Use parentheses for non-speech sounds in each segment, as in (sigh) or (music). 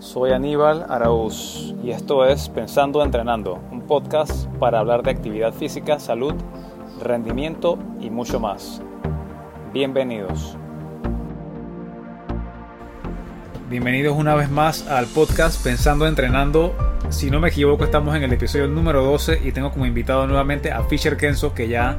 Soy Aníbal Araúz y esto es Pensando Entrenando, un podcast para hablar de actividad física, salud, rendimiento y mucho más. Bienvenidos. Bienvenidos una vez más al podcast Pensando Entrenando. Si no me equivoco, estamos en el episodio número 12 y tengo como invitado nuevamente a Fisher Kenzo, que ya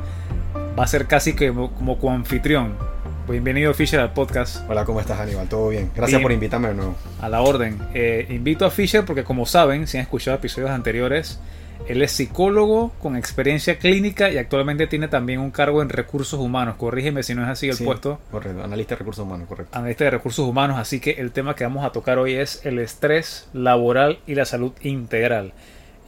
va a ser casi que como, como coanfitrión Bienvenido Fisher al podcast. Hola, ¿cómo estás Aníbal? ¿Todo bien? Gracias por invitarme de nuevo. A la orden. Eh, invito a Fisher porque como saben, si han escuchado episodios anteriores, él es psicólogo con experiencia clínica y actualmente tiene también un cargo en recursos humanos. Corrígeme si no es así el puesto. Correcto, analista de recursos humanos, correcto. Analista de recursos humanos, así que el tema que vamos a tocar hoy es el estrés laboral y la salud integral.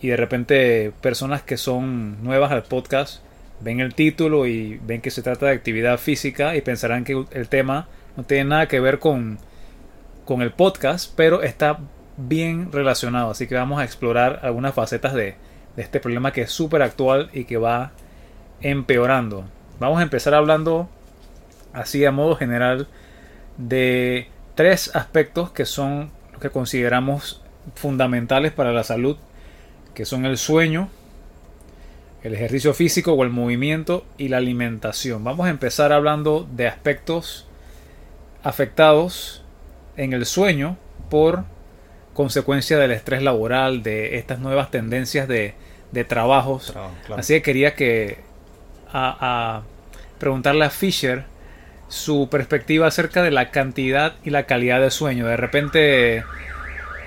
Y de repente personas que son nuevas al podcast ven el título y ven que se trata de actividad física y pensarán que el tema no tiene nada que ver con, con el podcast, pero está bien relacionado. Así que vamos a explorar algunas facetas de, de este problema que es súper actual y que va empeorando. Vamos a empezar hablando así a modo general de tres aspectos que son los que consideramos fundamentales para la salud, que son el sueño, el ejercicio físico o el movimiento y la alimentación. Vamos a empezar hablando de aspectos afectados en el sueño por consecuencia del estrés laboral, de estas nuevas tendencias de, trabajos. Así que quería que a, preguntarle a Fisher su perspectiva acerca de la cantidad y la calidad de sueño. De repente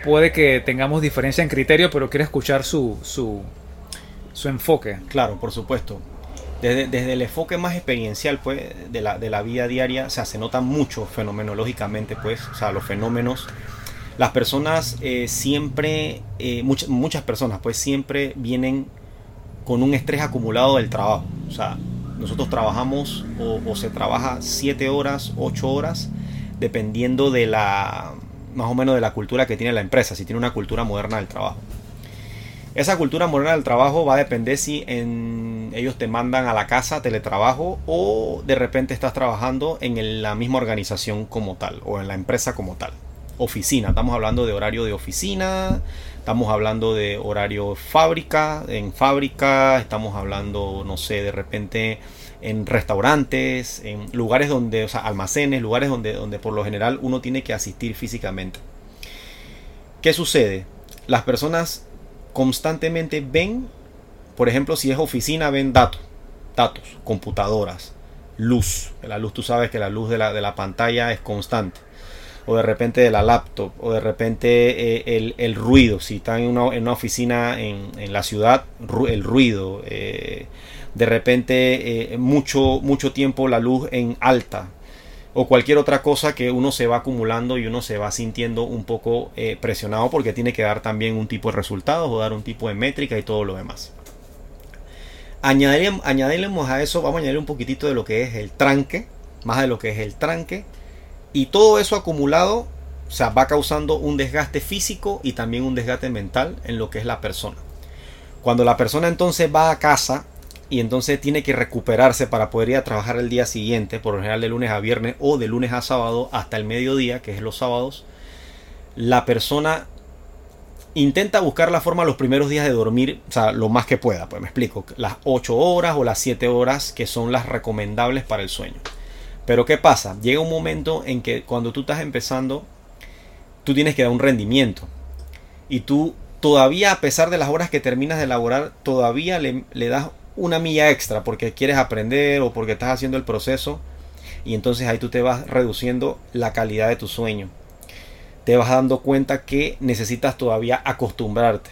puede que tengamos diferencia en criterio, pero quiero escuchar su, su, su enfoque. Claro, por supuesto. Desde, el enfoque más experiencial pues, de, la, de la vida diaria, o sea, se nota mucho fenomenológicamente, pues, o sea, los fenómenos. Las personas eh, siempre, eh, muchas, personas, pues, siempre vienen con un estrés acumulado del trabajo. O sea, nosotros trabajamos o, o se trabaja 7 horas, 8 horas, dependiendo de la, más o menos de la cultura que tiene la empresa, si tiene una cultura moderna del trabajo. Esa cultura moderna del trabajo va a depender si ellos te mandan a la casa teletrabajo o de repente estás trabajando en la misma organización como tal o en la empresa como tal. Oficina, estamos hablando de horario de oficina, estamos hablando de horario fábrica, en fábrica, estamos hablando, no sé, de repente en restaurantes, en lugares donde, o sea, almacenes, lugares donde, donde por lo general uno tiene que asistir físicamente. ¿Qué sucede? Las personas constantemente ven, por ejemplo, si es oficina, ven datos, datos, computadoras, luz. La luz, tú sabes que la luz de la, de la pantalla es constante. O de repente de la laptop, o de repente eh, el, ruido. Si están en una, en una oficina en, en, la ciudad, el ruido. Eh, de repente eh, mucho, mucho tiempo la luz en alta o cualquier otra cosa que uno se va acumulando y uno se va sintiendo un poco eh, presionado porque tiene que dar también un tipo de resultados o dar un tipo de métrica y todo lo demás. Añadiremos, a eso, vamos a añadir un poquitito de lo que es el tranque, más de lo que es el tranque, y todo eso acumulado o sea, va causando un desgaste físico y también un desgaste mental en lo que es la persona. Cuando la persona entonces va a casa y entonces tiene que recuperarse para poder ir a trabajar el día siguiente, por lo general de lunes a viernes o de lunes a sábado hasta el mediodía, que es los sábados, la persona intenta buscar la forma los primeros días de dormir, o sea, lo más que pueda, pues me explico, las 8 horas o las 7 horas que son las recomendables para el sueño. Pero ¿qué pasa? Llega un momento en que cuando tú estás empezando, tú tienes que dar un rendimiento. Y tú todavía, a pesar de las horas que terminas de elaborar, todavía le, le das una milla extra porque quieres aprender o porque estás haciendo el proceso y entonces ahí tú te vas reduciendo la calidad de tu sueño. Te vas dando cuenta que necesitas todavía acostumbrarte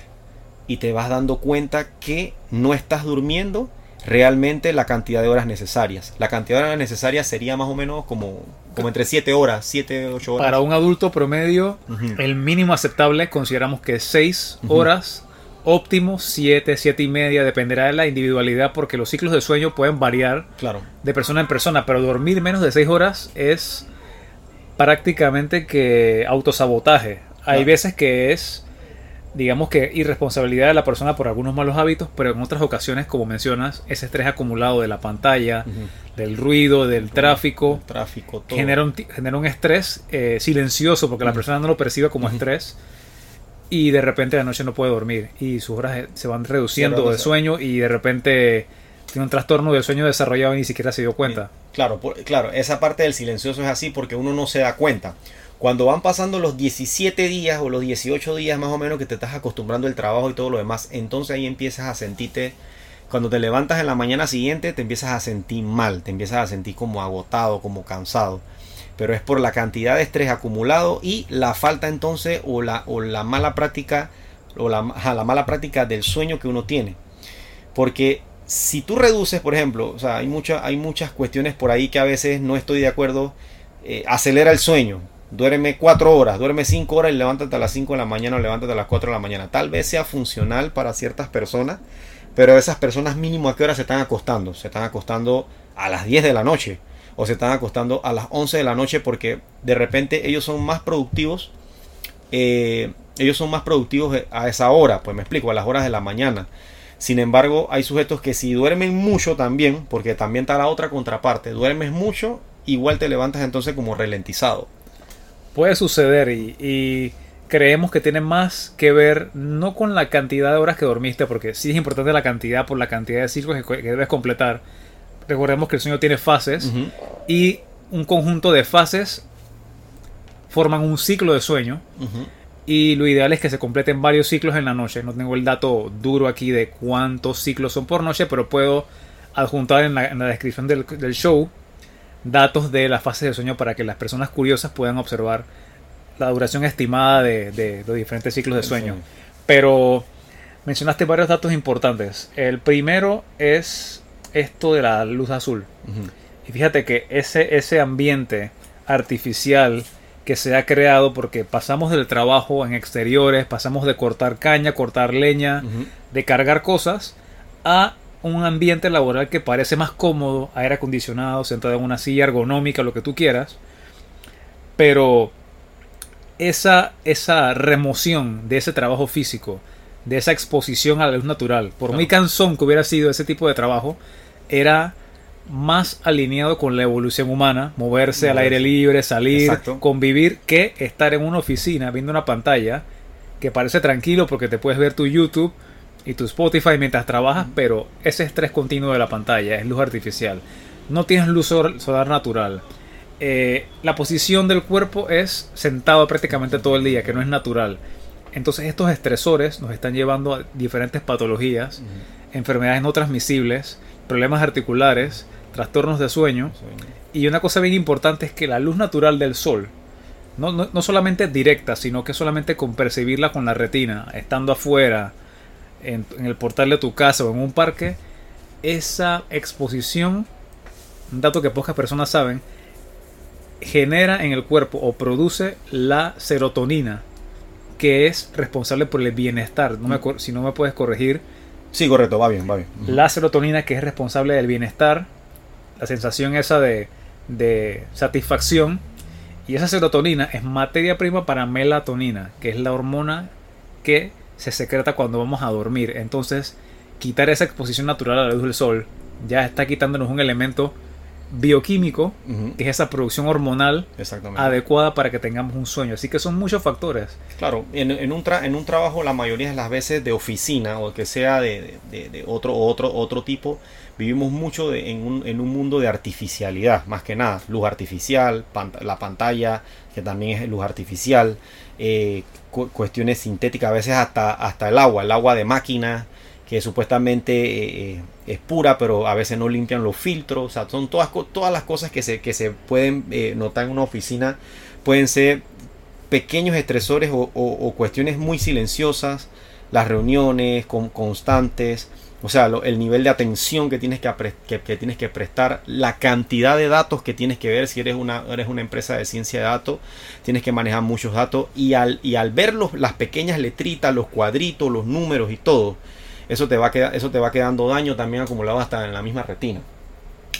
y te vas dando cuenta que no estás durmiendo realmente la cantidad de horas necesarias. La cantidad de horas necesarias sería más o menos como, como entre 7 horas, 7, 8 horas. Para un adulto promedio, el mínimo aceptable consideramos que es 6 horas óptimo 7, 7 y media, dependerá de la individualidad porque los ciclos de sueño pueden variar claro. de persona en persona, pero dormir menos de 6 horas es prácticamente que autosabotaje. Hay veces que es, digamos que irresponsabilidad de la persona por algunos malos hábitos, pero en otras ocasiones, como mencionas, ese estrés acumulado de la pantalla, del ruido, del tráfico, tráfico Genera, un, genera un estrés eh, silencioso porque la persona no lo percibe como estrés y de repente de noche no puede dormir y sus horas se van reduciendo de sueño y de repente tiene un trastorno del sueño desarrollado y ni siquiera se dio cuenta. Claro, por- claro, esa parte del silencioso es así porque uno no se da cuenta. Cuando van pasando los 17 días o los 18 días más o menos que te estás acostumbrando al trabajo y todo lo demás, entonces ahí empiezas a sentirte, cuando te levantas en la mañana siguiente, te empiezas a sentir mal, te empiezas a sentir como agotado, como cansado. Pero es por la cantidad de estrés acumulado y la falta entonces o la, o la mala práctica o la, la mala práctica del sueño que uno tiene. Porque si tú reduces, por ejemplo, o sea, hay, mucha- hay muchas cuestiones por ahí que a veces no estoy de acuerdo. eh, acelera el sueño. Duerme 4 horas, duerme 5 horas y levántate a las 5 de la mañana o levántate a las 4 de la mañana. Tal vez sea funcional para ciertas personas, pero esas personas mínimo a qué hora se están acostando. Se están acostando a las 10 de la noche o se están acostando a las 11 de la noche porque de repente ellos son más productivos. eh, ellos son más productivos a esa hora, pues me explico, a las horas de la mañana. Sin embargo, hay sujetos que si duermen mucho también, porque también está la otra contraparte, duermes mucho, igual te levantas entonces como ralentizado. Puede suceder y, creemos que tiene más que ver no con la cantidad de horas que dormiste, porque sí es importante la cantidad por la cantidad de ciclos que debes completar. Recordemos que el sueño tiene fases Ujú. y un conjunto de fases forman un ciclo de sueño Ujú. y lo ideal es que se completen varios ciclos en la noche. No tengo el dato duro aquí de cuántos ciclos son por noche, pero puedo adjuntar en la, en la descripción del, del show datos de las fases de sueño para que las personas curiosas puedan observar la duración estimada de, de los diferentes ciclos de sueño. Pero mencionaste varios datos importantes. El primero es esto de la luz azul. Y fíjate que ese, ese ambiente artificial que se ha creado porque pasamos del trabajo en exteriores, pasamos de cortar caña, cortar leña, de cargar cosas, a un ambiente laboral que parece más cómodo, aire acondicionado, sentado en una silla ergonómica, lo que tú quieras. Pero esa, esa remoción de ese trabajo físico, de esa exposición a la luz natural, por muy cansón que hubiera sido ese tipo de trabajo, era más alineado con la evolución humana, moverse al aire libre, salir, Exacto. convivir, que estar en una oficina viendo una pantalla que parece tranquilo porque te puedes ver tu YouTube y tu Spotify mientras trabajas, pero ese estrés continuo de la pantalla es luz artificial. No tienes luz sol- solar natural. Eh, la posición del cuerpo es sentado prácticamente todo el día, que no es natural. Entonces estos estresores nos están llevando a diferentes patologías, enfermedades no transmisibles, problemas articulares, trastornos de sueño. Y una cosa bien importante es que la luz natural del sol, no, no, no solamente directa, sino que solamente con percibirla con la retina, estando afuera, en, en el portal de tu casa o en un parque, esa exposición, un dato que pocas personas saben, genera en el cuerpo o produce la serotonina, que es responsable por el bienestar. No me si no me puedes corregir, Sí, correcto, va bien, va bien. La serotonina que es responsable del bienestar, la sensación esa de, de satisfacción. Y esa serotonina es materia prima para melatonina, que es la hormona que se secreta cuando vamos a dormir. Entonces, quitar esa exposición natural a la luz del sol ya está quitándonos un elemento bioquímico, que es esa producción hormonal adecuada para que tengamos un sueño. Así que son muchos factores. Claro, en, en un tra- en un trabajo la mayoría de las veces de oficina o que sea de, de- de otro, otro, otro tipo, vivimos mucho de- en, un, en un mundo de artificialidad, más que nada. Luz artificial, pant- la pantalla, que también es luz artificial, eh, cu- cuestiones sintéticas, a veces hasta, hasta el agua, el agua de máquina, que supuestamente eh, es pura, pero a veces no limpian los filtros. O sea, son todas, todas las cosas que se, que se pueden eh, notar en una oficina, pueden ser pequeños estresores o, cuestiones muy silenciosas, las reuniones con- constantes, o sea, el nivel de atención que tienes que, que- que tienes que prestar, la cantidad de datos que tienes que ver, si eres una, eres una empresa de ciencia de datos, tienes que manejar muchos datos. Y al, y al ver los- las pequeñas letritas, los cuadritos, los números y todo, eso te va, eso te va quedando daño también acumulado hasta en la misma retina.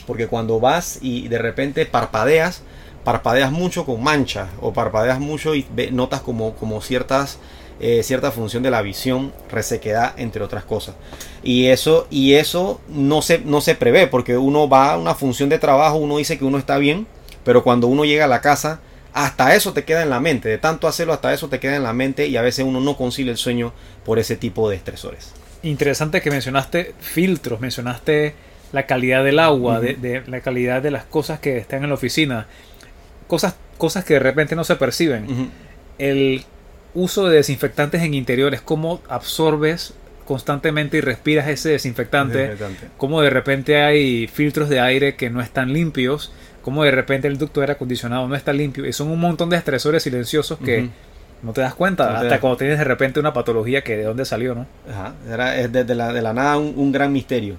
Porque cuando vas y de repente parpadeas, parpadeas mucho con manchas o parpadeas mucho y notas como, como ciertas, eh, cierta función de la visión, resequedad, entre otras cosas. Y eso, y eso no, se, no se prevé porque uno va a una función de trabajo, uno dice que uno está bien, pero cuando uno llega a la casa, hasta eso te queda en la mente. De tanto hacerlo, hasta eso te queda en la mente y a veces uno no concilia el sueño por ese tipo de estresores. Interesante que mencionaste filtros, mencionaste la calidad del agua, de, la calidad de las cosas que están en la oficina, cosas, cosas que de repente no se perciben. El uso de desinfectantes en interiores, cómo absorbes constantemente y respiras ese desinfectante, desinfectante. cómo de repente hay filtros de aire que no están limpios como de repente el ducto de aire acondicionado no está limpio y son un montón de estresores silenciosos que no te das cuenta hasta cuando tienes de repente una patología que de dónde salió, ¿no? Ajá, era, es de, la, de la nada un, gran misterio.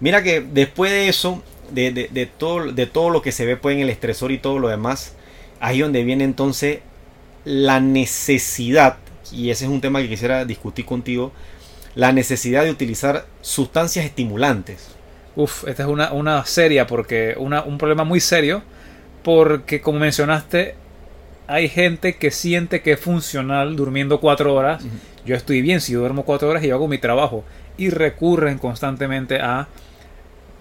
Mira que después de eso, de, de, todo, de todo lo que se ve pues, en el estresor y todo lo demás, ahí donde viene entonces la necesidad, y ese es un tema que quisiera discutir contigo, la necesidad de utilizar sustancias estimulantes. Uf, esta es una, una seria, porque una, un problema muy serio, porque como mencionaste, hay gente que siente que es funcional durmiendo cuatro horas. Yo estoy bien si duermo cuatro horas y yo hago mi trabajo. Y recurren constantemente a,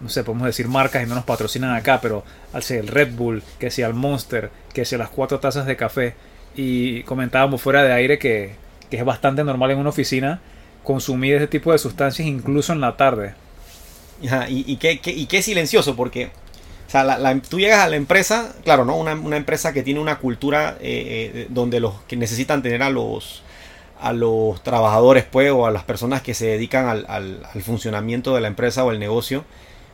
no sé, podemos decir marcas y no nos patrocinan acá, pero al ser el Red Bull, que sea el Monster, que sea las cuatro tazas de café. Y comentábamos fuera de aire que, que es bastante normal en una oficina consumir ese tipo de sustancias incluso en la tarde y, qué, qué, silencioso, porque o sea, tú llegas a la empresa, claro, ¿no? Una, empresa que tiene una cultura eh, eh, donde los que necesitan tener a los a los trabajadores, pues, o a las personas que se dedican al, al, funcionamiento de la empresa o el negocio,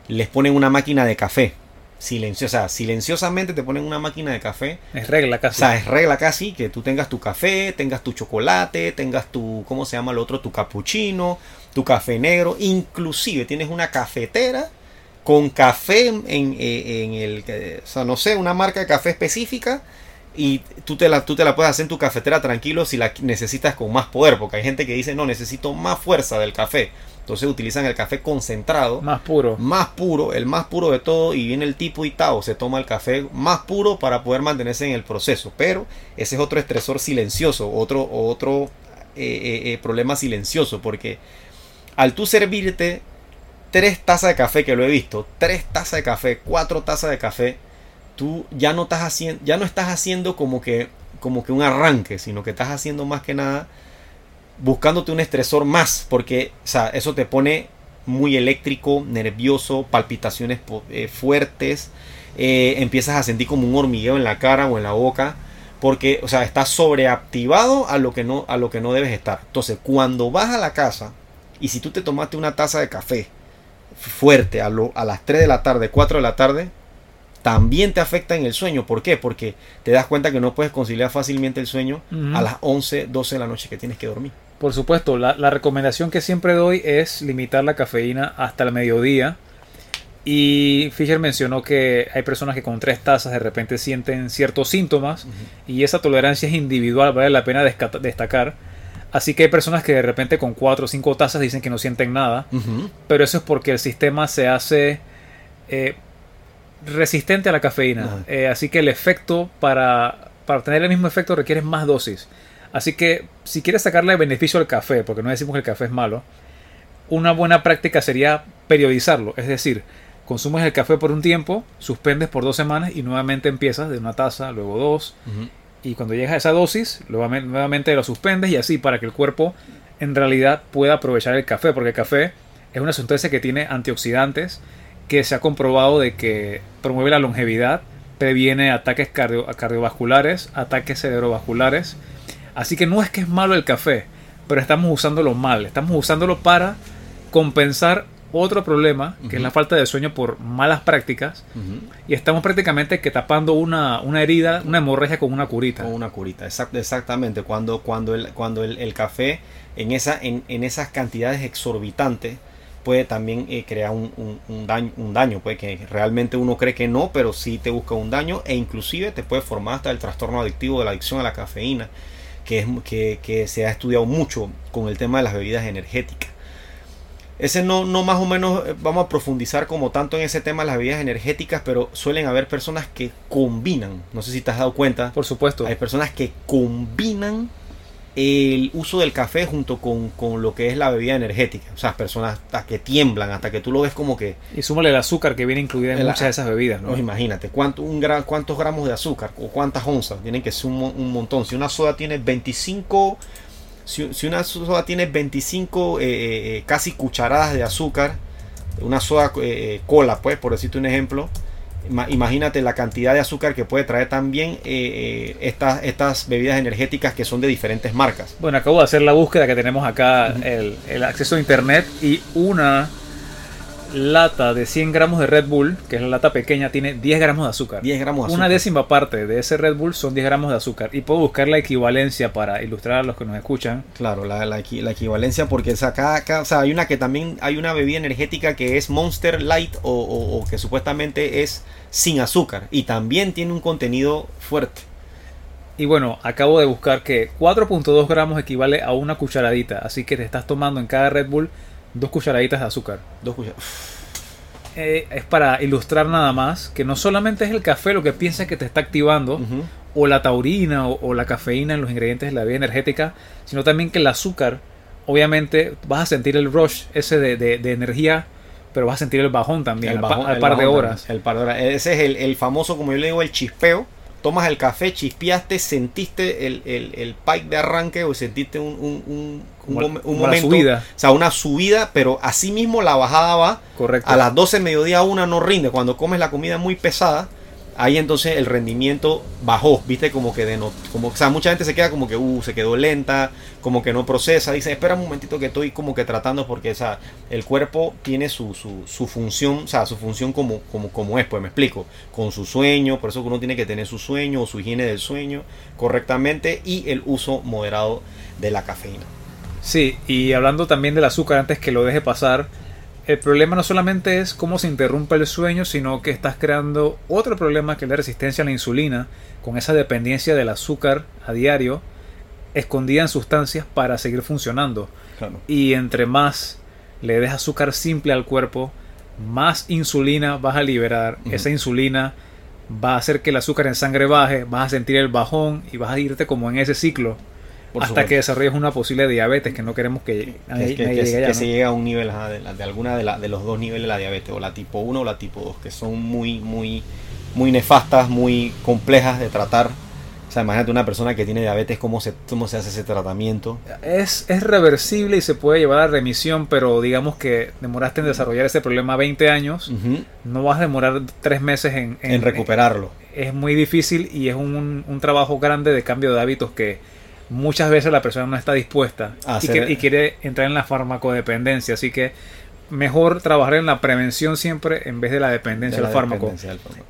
les ponen una máquina de café. Silenciosa, silenciosamente te ponen una máquina de café. Es regla casi. O sea, es regla casi que tú tengas tu café, tengas tu chocolate, tengas tu, ¿cómo se llama el otro? Tu cappuccino tu café negro, inclusive tienes una cafetera con café en, el, o sea, no sé, una marca de café específica y tú te, la, tú te la puedes hacer en tu cafetera tranquilo si la necesitas con más poder, porque hay gente que dice, no, necesito más fuerza del café. Entonces utilizan el café concentrado. Más puro. Más puro, el más puro de todo. Y viene el tipo y Tao, se toma el café más puro para poder mantenerse en el proceso. Pero ese es otro estresor silencioso, otro, otro eh, eh, eh, problema silencioso, porque al tú servirte tres tazas de café, que lo he visto, tres tazas de café, cuatro tazas de café, tú ya no estás haciendo, ya no estás haciendo como que, como que un arranque, sino que estás haciendo más que nada buscándote un estresor más, porque eso te pone muy eléctrico, nervioso, palpitaciones eh, fuertes, eh, empiezas a sentir como un hormigueo en la cara o en la boca, porque, o sea, estás sobreactivado a lo que no, a lo que no debes estar. Entonces, cuando vas a la casa, y si tú te tomaste una taza de café fuerte a, a las 3 de la tarde, 4 de la tarde, también te afecta en el sueño. ¿Por qué? Porque te das cuenta que no puedes conciliar fácilmente el sueño a las 11, 12 de la noche que tienes que dormir. Por supuesto, la, la, recomendación que siempre doy es limitar la cafeína hasta el mediodía. Y Fisher mencionó que hay personas que con tres tazas de repente sienten ciertos síntomas y esa tolerancia es individual, vale la pena destacar Así que hay personas que de repente con cuatro o cinco tazas dicen que no sienten nada. Pero eso es porque el sistema se hace eh, resistente a la cafeína. Eh, así que el efecto para, para obtener el mismo efecto requiere más dosis. Así que si quieres sacarle beneficio al café, porque no decimos que el café es malo, una buena práctica sería periodizarlo. Es decir, consumes el café por un tiempo, suspendes por dos semanas y nuevamente empiezas de una taza, luego dos y cuando llegas a esa dosis, nuevamente lo suspendes y así para que el cuerpo en realidad pueda aprovechar el café, porque el café es una sustancia que tiene antioxidantes que se ha comprobado de que promueve la longevidad, previene ataques cardiovasculares, ataques cerebrovasculares. Así que no es que es malo el café, pero estamos usándolo mal, estamos usándolo para compensar otro problema, que es la falta de sueño por malas prácticas, y estamos prácticamente que tapando una, una, herida, una hemorragia con una curita. Con una curita, exactamente. Cuando, cuando, el, cuando el, café en, esa, en, en, esas cantidades exorbitantes puede también eh, crear un, un, daño, un daño, puede que realmente uno cree que no, pero sí te busca un daño e inclusive te puede formar hasta el trastorno adictivo de la adicción a la cafeína, que, es, que, que se ha estudiado mucho con el tema de las bebidas energéticas. Ese no, no más o menos eh, vamos a profundizar como tanto en ese tema las bebidas energéticas, pero suelen haber personas que combinan. No sé si te has dado cuenta. Por supuesto. Hay personas que combinan el uso del café junto con, con, lo que es la bebida energética. O sea, personas hasta que tiemblan, hasta que tú lo ves como que... Y súmale el azúcar que viene incluida en muchas de esas bebidas, ¿no? imagínate, ¿cuánto, un ¿cuántos gramos de azúcar o cuántas onzas? Tienen que ser un, montón. Si una soda tiene 25... Si, una soda tiene 25 eh, eh, eh, casi cucharadas de azúcar, una soda cola, pues, por decirte un ejemplo, imagínate la cantidad de azúcar que puede traer también eh, estas, estas bebidas energéticas que son de diferentes marcas. Bueno, acabo de hacer la búsqueda que tenemos acá, el, el, acceso a internet y una lata de 100 gramos de Red Bull, que es la lata pequeña, tiene 10 gramos de azúcar. 10 gramos Una décima parte de ese Red Bull son 10 gramos de azúcar. Y puedo buscar la equivalencia para ilustrar a los que nos escuchan. Claro, la, la, equivalencia, porque acá, acá o sea, hay una que también hay una bebida energética que es Monster Light o, o que supuestamente es sin azúcar y también tiene un contenido fuerte. Y bueno, acabo de buscar que 4.2 gramos equivale a una cucharadita, así que te estás tomando en cada Red Bull dos cucharaditas de azúcar. Dos cucharaditas. Eh, es para ilustrar nada más que no solamente es el café lo que piensas que te está activando, o la taurina o, la cafeína en los ingredientes de la bebida energética, sino también que el azúcar, obviamente vas a sentir el rush ese de, energía, pero vas a sentir el bajón también, el al, par de horas. el par de horas. Ese es el, el famoso, como yo le digo, el chispeo tomas el café, chispeaste, sentiste el, el, el pipe de arranque o sentiste un, un, un, un momento, subida. o sea, una subida, pero así mismo la bajada va. Correcto. A las 12 mediodía una no rinde. Cuando comes la comida muy pesada, ahí entonces el rendimiento bajó, viste, como que de no, como, o sea, mucha gente se queda como que, uh, se quedó lenta, como que no procesa, dice, espera un momentito que estoy como que tratando porque, o sea, el cuerpo tiene su, su, su función, o sea, su función como, como, como es, pues me explico, con su sueño, por eso uno tiene que tener su sueño o su higiene del sueño correctamente y el uso moderado de la cafeína. Sí, y hablando también del azúcar antes que lo deje pasar, el problema no solamente es cómo se interrumpe el sueño, sino que estás creando otro problema que es la resistencia a la insulina, con esa dependencia del azúcar a diario, escondida en sustancias para seguir funcionando. Y entre más le des azúcar simple al cuerpo, más insulina vas a liberar. Esa insulina va a hacer que el azúcar en sangre baje, vas a sentir el bajón y vas a irte como en ese ciclo hasta que desarrolles una posible diabetes que no queremos que, que, se llegue a un nivel de, alguna de, de, los dos niveles de la diabetes, o la tipo 1 o la tipo 2, que son muy, muy, muy nefastas, muy complejas de tratar. O sea, imagínate una persona que tiene diabetes, cómo se, cómo se hace ese tratamiento. Es, es reversible y se puede llevar a remisión, pero digamos que demoraste en desarrollar ese problema 20 años, no vas a demorar 3 meses en, en, recuperarlo. es muy difícil y es un, un trabajo grande de cambio de hábitos que, muchas veces la persona no está dispuesta y, quiere entrar en la farmacodependencia. Así que mejor trabajar en la prevención siempre en vez de la dependencia, del, fármaco.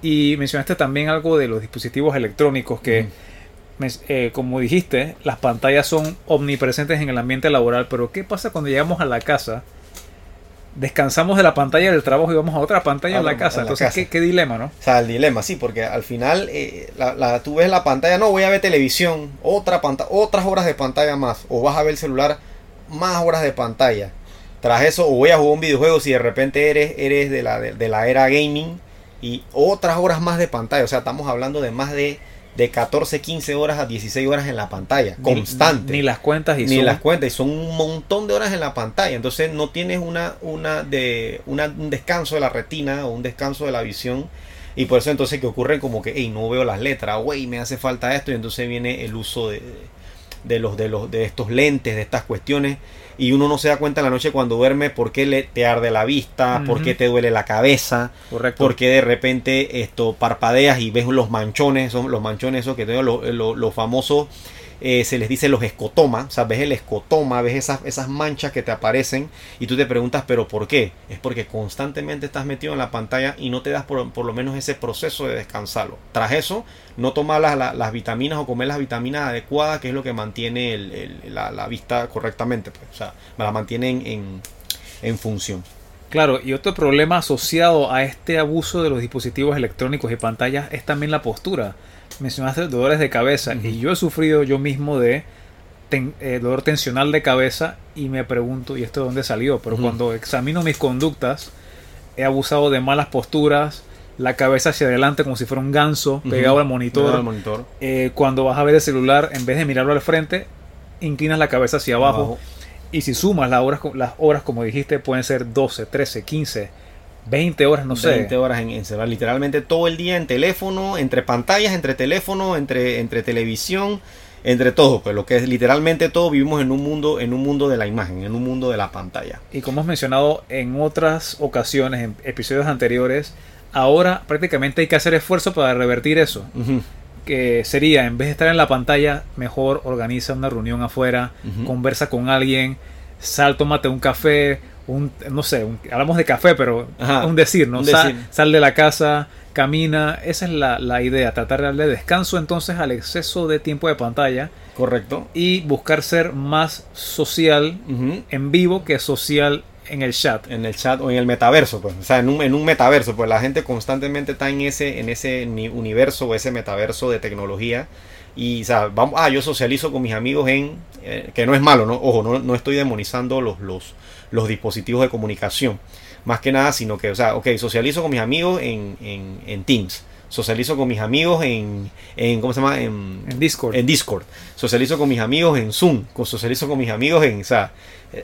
Y mencionaste también algo de los dispositivos electrónicos que, eh, como dijiste, las pantallas son omnipresentes en el ambiente laboral, pero ¿qué pasa cuando llegamos a la casa? Descansamos de la pantalla del trabajo y vamos a otra pantalla en la casa. Entonces, ¿qué, dilema, ¿no? O sea, el dilema, sí, porque al final eh, la, tú ves la pantalla, no, voy a ver televisión, otra pantalla, otras horas de pantalla más, o vas a ver el celular, más horas de pantalla. Tras eso, o voy a jugar un videojuego si de repente eres, eres de, la, de la era gaming y otras horas más de pantalla. O sea, estamos hablando de más de de 14, 15 horas a 16 horas en la pantalla, constante. Ni, las cuentas y Ni las cuentas, y son un montón de horas en la pantalla. Entonces no tienes una, una de, un descanso de la retina o un descanso de la visión. Y por eso entonces que ocurre como que, hey, no veo las letras, güey, me hace falta esto. Y entonces viene el uso de, de, los, de, los, de estos lentes, de estas cuestiones y uno no se da cuenta en la noche cuando duerme por qué le, te arde la vista, por qué te duele la cabeza, Correcto. por qué de repente esto parpadeas y ves los manchones, son los manchones esos que tengo, los lo, famosos eh, se les dice los escotomas, o sea, ves el escotoma, ves esas, esas manchas que te aparecen y tú te preguntas, pero ¿por qué? Es porque constantemente estás metido en la pantalla y no te das por, lo menos ese proceso de descansarlo. Tras eso, no tomar las, vitaminas o comer las vitaminas adecuadas, que es lo que mantiene la, vista correctamente, pues, o sea, la mantienen en, en función. Claro, y otro problema asociado a este abuso de los dispositivos electrónicos y pantallas es también la postura mencionaste dolores de cabeza y yo he sufrido yo mismo de eh, dolor tensional de cabeza y me pregunto, ¿y esto de dónde salió? Pero cuando examino mis conductas, he abusado de malas posturas, la cabeza hacia adelante como si fuera un ganso pegado al monitor. monitor. Eh, cuando vas a ver el celular, en vez de mirarlo al frente, inclinas la cabeza hacia abajo. Abajo. Y si sumas las horas, las horas, como dijiste, pueden ser 12, 13, 15, 20 horas, no sé. 20 horas en, en celular, literalmente todo el día en teléfono, entre pantallas, entre teléfono, entre, entre televisión, entre todo, pues lo que es literalmente todo vivimos en un mundo, en un mundo de la imagen, en un mundo de la pantalla. Y como hemos mencionado en otras ocasiones, en episodios anteriores, ahora prácticamente hay que hacer esfuerzo para revertir eso. Que sería, en vez de estar en la pantalla, mejor organiza una reunión afuera, conversa con alguien, sal, tómate un café, un, no sé, un- hablamos de café, pero Ajá, un decir, ¿no? un Sal, decir. sal de la casa, camina, esa es la, la idea, tratar de darle descanso entonces al exceso de tiempo de pantalla Correcto. y buscar ser más social en vivo que social en el chat. en el chat o en el metaverso, pues, o sea, en un, en un metaverso, pues la gente constantemente está en ese, en ese ni- universo o ese metaverso de tecnología y, o sea, vamos, ah, yo socializo con mis amigos en, eh, que no es malo, ¿no? Ojo, no, no estoy demonizando los, los, los dispositivos de comunicación, más que nada, sino que, o sea, ok, socializo con mis amigos en, en, en Teams, socializo con mis amigos en, en ¿cómo se llama? En, En Discord. en Discord. Socializo con mis amigos en Zoom. Socializo con mis amigos en. O sea,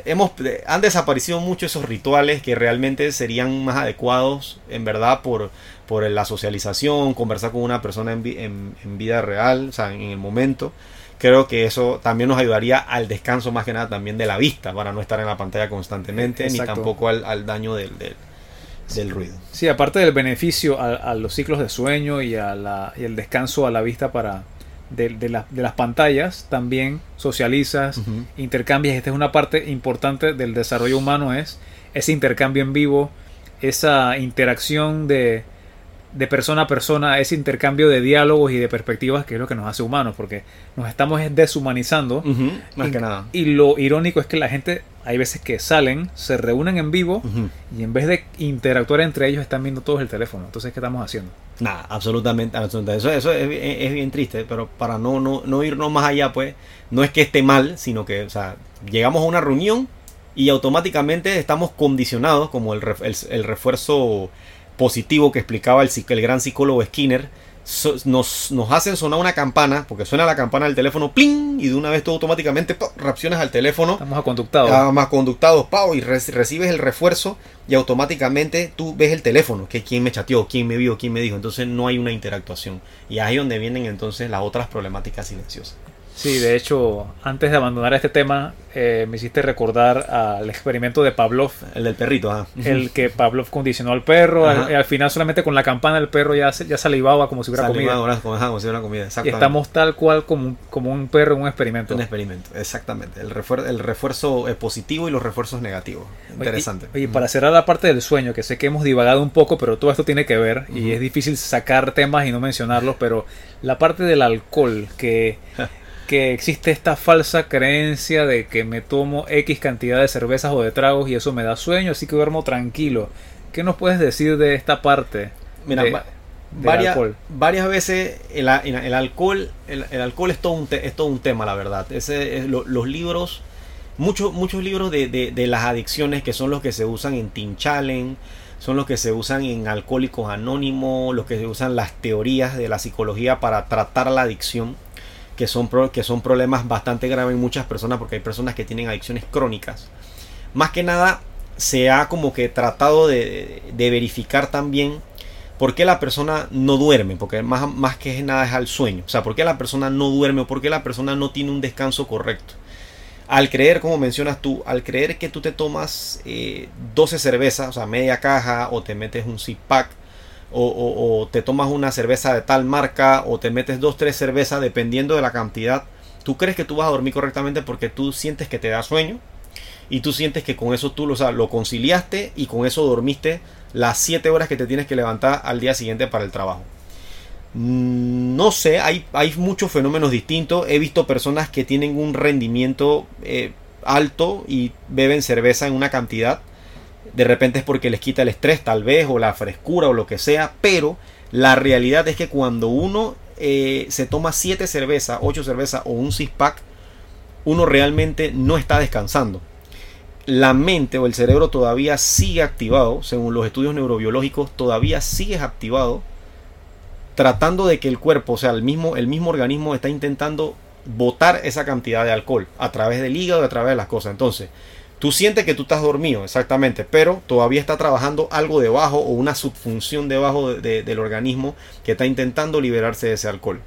hemos, han desaparecido mucho esos rituales que realmente serían más adecuados, en verdad, por, por la socialización, conversar con una persona en- en vida real, o sea, en el momento. Creo que eso también nos ayudaría al descanso, más que nada, también de la vista, para no estar en la pantalla constantemente, ni tampoco al, al daño del, del, del ruido. Sí, aparte del beneficio a, a los ciclos de sueño y, a la, y el descanso a la vista para de, de la- de las pantallas, también socializas, intercambias. Esta es una parte importante del desarrollo humano, es ese intercambio en vivo, esa interacción de, de persona a persona, ese intercambio de diálogos y de perspectivas que es lo que nos hace humanos, porque nos estamos deshumanizando. Más y, que nada. y lo irónico es que la gente, hay veces que salen, se reúnen en vivo y en vez de interactuar entre ellos están viendo todos el teléfono. Entonces, ¿qué estamos haciendo? Nada, absolutamente, absolutamente. Eso, eso es, es- es bien triste, pero para no, no, no irnos más allá, pues, no es que esté mal, sino que, o sea, llegamos a una reunión y automáticamente estamos condicionados, como el, ref- el, el refuerzo positivo que explicaba el, el gran psicólogo Skinner, so- nos, nos hacen sonar una campana, porque suena la campana del teléfono, ¡pling! Y de una vez tú automáticamente ¡pum! reaccionas al teléfono Estamos aconductados. Ah, más conductados, pao, y re- recibes el refuerzo y automáticamente tú ves el teléfono, que quién me chateó, quién me vio, quién me dijo, entonces no hay una interactuación. Y ahí es donde vienen entonces las otras problemáticas silenciosas. Sí, de hecho, antes de abandonar este tema, eh, me hiciste recordar al experimento de Pavlov, El del perrito, ajá. el que Pavlov condicionó al perro. Al, al final, solamente con la campana, el perro ya, ya salivaba como si hubiera Salivaba, comida. como, ajá, como si fuera comida, Y estamos tal cual como un, como un perro en un experimento. Un experimento, exactamente. El, refuer- el refuerzo positivo y los refuerzos negativos. Interesante. Y para cerrar la parte del sueño, que sé que hemos divagado un poco, pero todo esto tiene que ver, y es difícil sacar temas y no mencionarlos, pero la parte del alcohol, que, que existe esta falsa creencia de que me tomo X cantidad de cervezas o de tragos y eso me da sueño, así que duermo tranquilo. ¿Qué nos puedes decir de esta parte? Mira, de- va- del varias, veces el, el- el alcohol el, el alcohol es todo un, te- es todo un tema la verdad Ese, es lo- los libros muchos muchos libros de, de- de las adicciones que son los que se usan en Teen Challenge son los que se usan en Alcohólicos Anónimos los que se usan las teorías de la psicología para tratar la adicción que son, que son problemas bastante graves en muchas personas porque hay personas que tienen adicciones crónicas más que nada se ha como que tratado de, de verificar también por qué la persona no duerme, porque más, más que nada es al sueño. O sea, por qué la persona no duerme o por qué la persona no tiene un descanso correcto. Al creer, como mencionas tú, al creer que tú te tomas eh, 12 cervezas, o sea, media caja, o te metes un six pack, o, te tomas una cerveza de tal marca, o te metes dos, tres cervezas, dependiendo de la cantidad, tú crees que tú vas a dormir correctamente porque tú sientes que te da sueño, y tú sientes que con eso tú o sea, lo conciliaste y con eso dormiste las 7 horas que te tienes que levantar al día siguiente para el trabajo. Mm, No sé, hay, hay muchos fenómenos distintos. He visto personas que tienen un rendimiento eh, alto y beben cerveza en una cantidad. De repente es porque les quita el estrés tal vez o la frescura o lo que sea. Pero la realidad es que cuando uno eh, se toma 7 cervezas, 8 cervezas o un six pack, uno realmente no está descansando la mente o el cerebro todavía sigue activado, según los estudios neurobiológicos, todavía sigue activado, tratando de que el cuerpo, o sea, el mismo, el mismo organismo está intentando botar esa cantidad de alcohol a través del hígado, a través de las cosas. Entonces, tú sientes que tú estás dormido, exactamente, pero todavía está trabajando algo debajo o una subfunción debajo del organismo que está intentando liberarse de ese alcohol,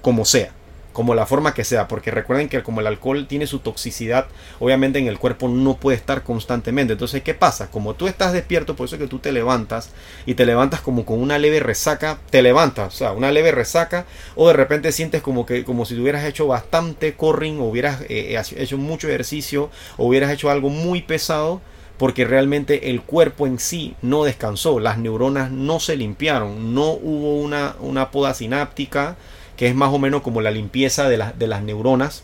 como sea como la forma que sea, porque recuerden que como el alcohol tiene su toxicidad, obviamente en el cuerpo no puede estar constantemente. Entonces, ¿qué pasa? Como tú estás despierto, por eso es que tú te levantas y te levantas como con una leve resaca, te levantas, o sea, una leve resaca, o de repente sientes como que como si hubieras hecho bastante corring, o hubieras eh, eh, hecho mucho ejercicio, o hubieras hecho algo muy pesado porque realmente el cuerpo en sí no descansó, las neuronas no se limpiaron, no hubo una, una poda sináptica, que es más o menos como la limpieza de, las neuronas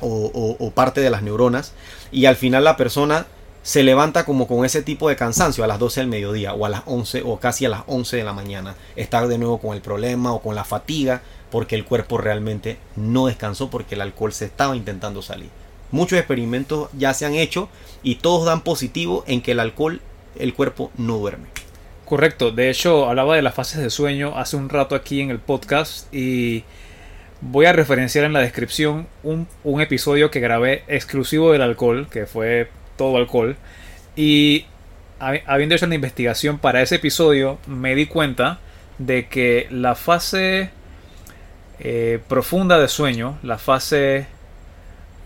o, parte de las neuronas, y al final la persona se levanta como con ese tipo de cansancio a las 12 del mediodía o a las 11 o casi a las 11 de la mañana. Estar de nuevo con el problema o con la fatiga porque el cuerpo realmente no descansó porque el alcohol se estaba intentando salir. Muchos experimentos ya se han hecho y todos dan positivo en que el alcohol, el cuerpo no duerme. Correcto, de hecho hablaba de las fases de sueño hace un rato aquí en el podcast y voy a referenciar en la descripción un, episodio que grabé exclusivo del alcohol, que fue todo alcohol, y habiendo hecho una investigación para ese episodio me di cuenta de que la fase eh, profunda de sueño, la fase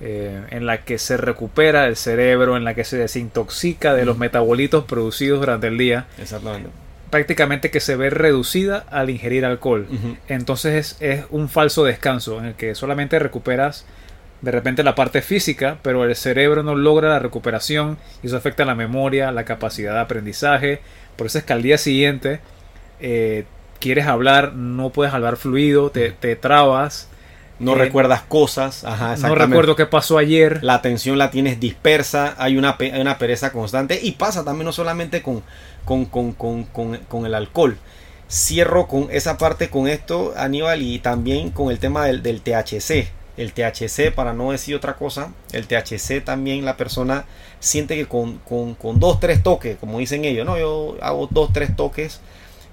eh, en la que se recupera el cerebro, en la que se desintoxica de los metabolitos producidos durante el día. Exactamente. Prácticamente que se ve reducida al ingerir alcohol. Entonces es, un falso descanso en el que solamente recuperas de repente la parte física, pero el cerebro no logra la recuperación y eso afecta la memoria, la capacidad de aprendizaje. Por eso es que al día siguiente eh, quieres hablar, no puedes hablar fluido, te, te trabas no eh, recuerdas cosas. no recuerdo qué pasó ayer. La atención la tienes dispersa, hay una, una pereza constante y pasa también no solamente con, con, el alcohol. Cierro con esa parte con esto, Aníbal, y también con el tema del, del THC. El THC, para no decir otra cosa, el THC también la persona siente que con, con, con dos, tres toques, como dicen ellos, no, yo hago dos, tres toques,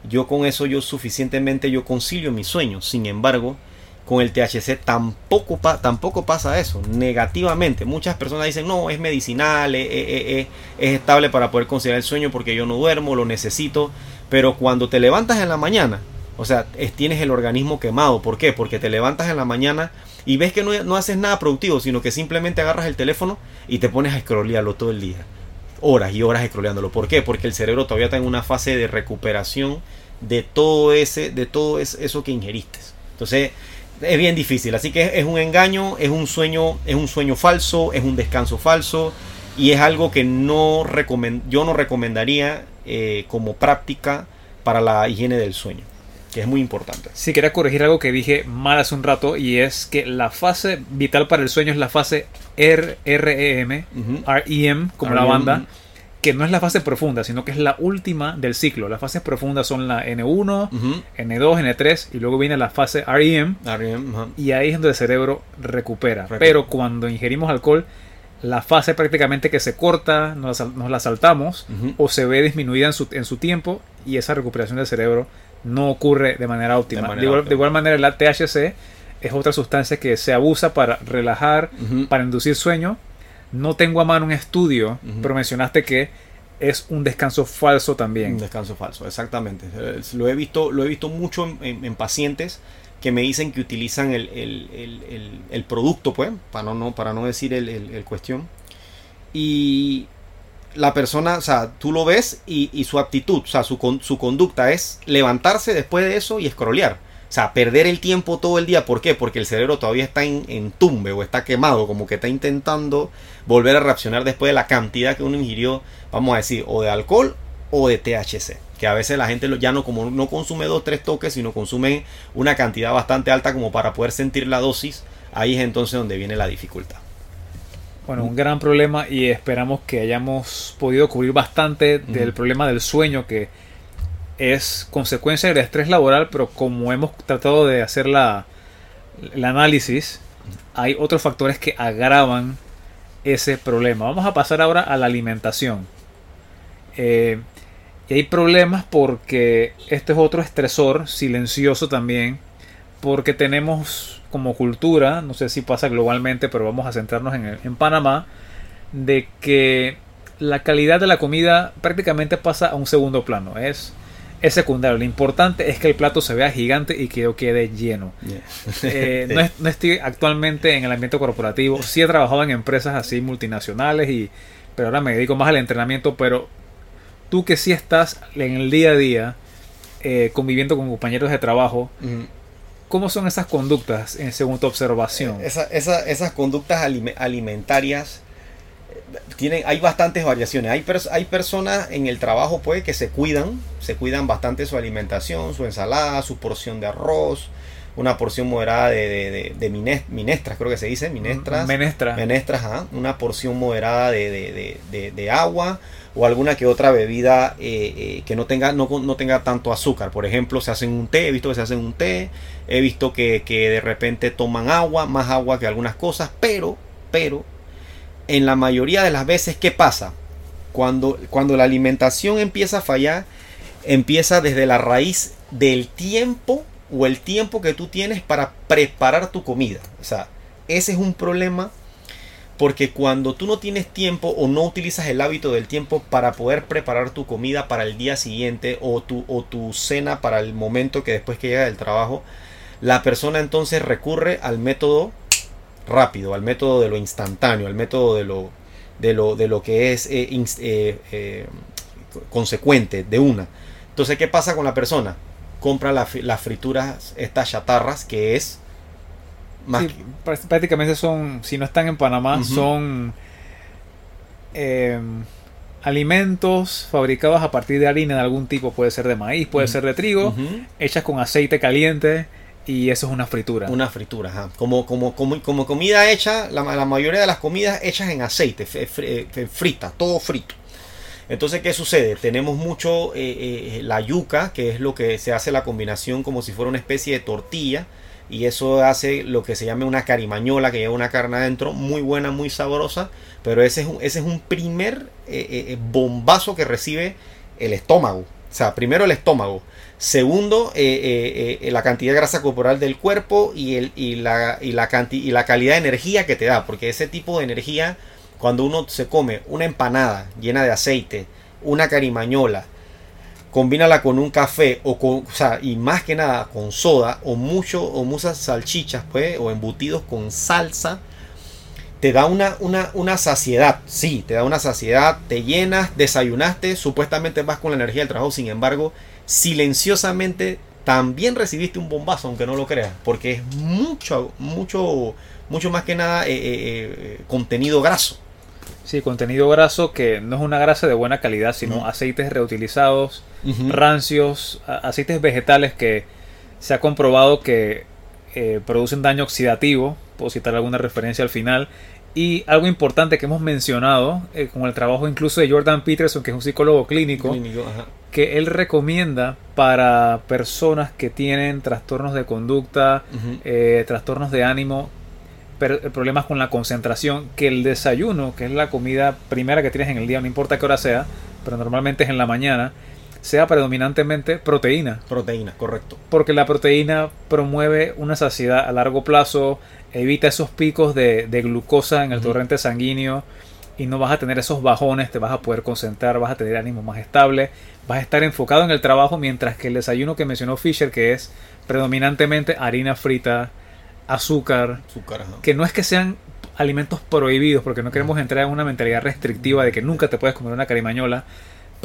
yo con eso yo suficientemente yo concilio mi sueño. Sin embargo, con el THC tampoco, tampoco pasa eso, negativamente. Muchas personas dicen, no, es medicinal, es, es, estable para poder conciliar el sueño porque yo no duermo, lo necesito. Pero cuando te levantas en la mañana, o sea, tienes el organismo quemado. ¿Por qué? Porque te levantas en la mañana y ves que no, no haces nada productivo, sino que simplemente agarras el teléfono y te pones a scrollearlo todo el día. Horas y horas scrolleándolo. ¿Por qué? Porque el cerebro todavía está en una fase de recuperación de todo ese, de todo eso que ingeriste. Entonces, es bien difícil. Así que es un engaño, es un sueño, es un sueño falso, es un descanso falso y es algo que no yo no recomendaría eh, como práctica para la higiene del sueño, que es muy importante. Sí, quería corregir algo que dije mal hace un rato y es que la fase vital para el sueño es la fase REM, REM, como la banda que no es la fase profunda, sino que es la última del ciclo. Las fases profundas son la N1, N2, N3 y luego viene la fase REM. REM y ahí es donde el cerebro recupera. Pero cuando ingerimos alcohol, la fase prácticamente que se corta, nos, la saltamos o se ve disminuida en su, en su, tiempo y esa recuperación del cerebro no ocurre de manera óptima. De, igual, manera, la THC es otra sustancia que se abusa para relajar, para inducir sueño no tengo a mano un estudio, pero mencionaste que es un descanso falso también. Un descanso falso, exactamente. Lo he visto, lo he visto mucho en, pacientes que me dicen que utilizan el, producto, pues, para no, para no decir el, cuestión. Y la persona, o sea, tú lo ves y, su actitud, o sea, su, su, conducta es levantarse después de eso y escrolear. O sea, perder el tiempo todo el día. ¿Por qué? Porque el cerebro todavía está en, tumbe o está quemado, como que está intentando volver a reaccionar después de la cantidad que uno ingirió, vamos a decir, o de alcohol o de THC. Que a veces la gente ya no, como no consume dos, tres toques, sino consume una cantidad bastante alta como para poder sentir la dosis. Ahí es entonces donde viene la dificultad. Bueno, un gran problema y esperamos que hayamos podido cubrir bastante del problema del sueño que es consecuencia del estrés laboral, pero como hemos tratado de hacer la, el análisis, hay otros factores que agravan ese problema. Vamos a pasar ahora a la alimentación. Eh, y hay problemas porque este es otro estresor silencioso también, porque tenemos como cultura, no sé si pasa globalmente, pero vamos a centrarnos en, en Panamá, de que la calidad de la comida prácticamente pasa a un segundo plano. Es, es secundario. Lo importante es que el plato se vea gigante y que yo quede lleno. Eh, (laughs) no, no, estoy actualmente en el ambiente corporativo. Sí he trabajado en empresas así multinacionales, y, pero ahora me dedico más al entrenamiento. Pero tú que sí estás en el día a día eh, conviviendo con compañeros de trabajo, ¿cómo son esas conductas en, según tu observación? Esa, esa, esas conductas alimentarias tienen, hay bastantes variaciones. Hay, hay personas en el trabajo pues, que se cuidan, se cuidan bastante su alimentación, su ensalada, su porción de arroz, una porción moderada de, de, minestras, creo que se dice, minestras. Menestra. Menestras, una porción moderada de, agua o alguna que otra bebida eh, eh, que no tenga, no, no, tenga tanto azúcar. Por ejemplo, se hacen un té, he visto que se hacen un té, he visto que, que de repente toman agua, más agua que algunas cosas, pero, pero, en la mayoría de las veces, ¿qué pasa? Cuando, cuando la alimentación empieza a fallar, empieza desde la raíz del tiempo o el tiempo que tú tienes para preparar tu comida. O sea, ese es un problema porque cuando tú no tienes tiempo o no utilizas el hábito del tiempo para poder preparar tu comida para el día siguiente o tu, o tu cena para el momento que después que llega del trabajo, la persona entonces recurre al método rápido, al método de lo instantáneo, al método de lo, de lo, de lo que es eh, eh, eh, consecuente de una. Entonces, ¿qué pasa con la persona? Compra las frituras, estas chatarras, que es... Más prácticamente son, si no están en Panamá, son alimentos fabricados a partir de harina de algún tipo, puede ser de maíz, puede ser de trigo, hechas con aceite caliente y eso es una fritura. Una fritura, ajá. Como, como, como, comida hecha, la, mayoría de las comidas hechas en aceite, frita, todo frito. Entonces, ¿qué sucede? Tenemos mucho eh, eh, la yuca, que es lo que se hace la combinación como si fuera una especie de tortilla. Y eso hace lo que se llama una carimañola, que lleva una carne adentro, muy buena, muy sabrosa. Pero ese es un, ese es un primer eh, bombazo que recibe el estómago. O sea, primero el estómago. Segundo, eh, eh, eh, la cantidad de grasa corporal del cuerpo y, el, y, la, y, la y la calidad de energía que te da. Porque ese tipo de energía, cuando uno se come una empanada llena de aceite, una carimañola, combínala con un café o con, o sea, y más que nada con soda o mucho o muchas salchichas, pues, o embutidos con salsa, te da una, una, una saciedad, sí, te da una saciedad, te llenas, desayunaste, supuestamente vas con la energía del trabajo, sin embargo, silenciosamente también recibiste un bombazo, aunque no lo creas, porque es mucho, mucho, mucho más que nada eh, eh, eh, contenido graso. Sí, contenido graso que no es una grasa de buena calidad, sino aceites reutilizados, rancios, aceites vegetales que se ha comprobado que producen daño oxidativo, puedo citar alguna referencia al final, y algo importante que hemos mencionado con el trabajo incluso de Jordan Peterson, que es un psicólogo clínico, clínico que él recomienda para personas que tienen trastornos de conducta, eh, trastornos de ánimo, eh, problemas con la concentración, que el desayuno, que es la comida primera que tienes en el día, no importa qué hora sea, pero normalmente es en la mañana, sea predominantemente proteína. Proteína, correcto. Porque la proteína promueve una saciedad a largo plazo, evita esos picos de, glucosa en el torrente sanguíneo y no vas a tener esos bajones, te vas a poder concentrar, vas a tener ánimo más estable, vas a estar enfocado en el trabajo, mientras que el desayuno que mencionó Fisher, que es predominantemente harina frita, azúcar, que no es que sean alimentos prohibidos, porque no queremos entrar en una mentalidad restrictiva de que nunca te puedes comer una carimañola,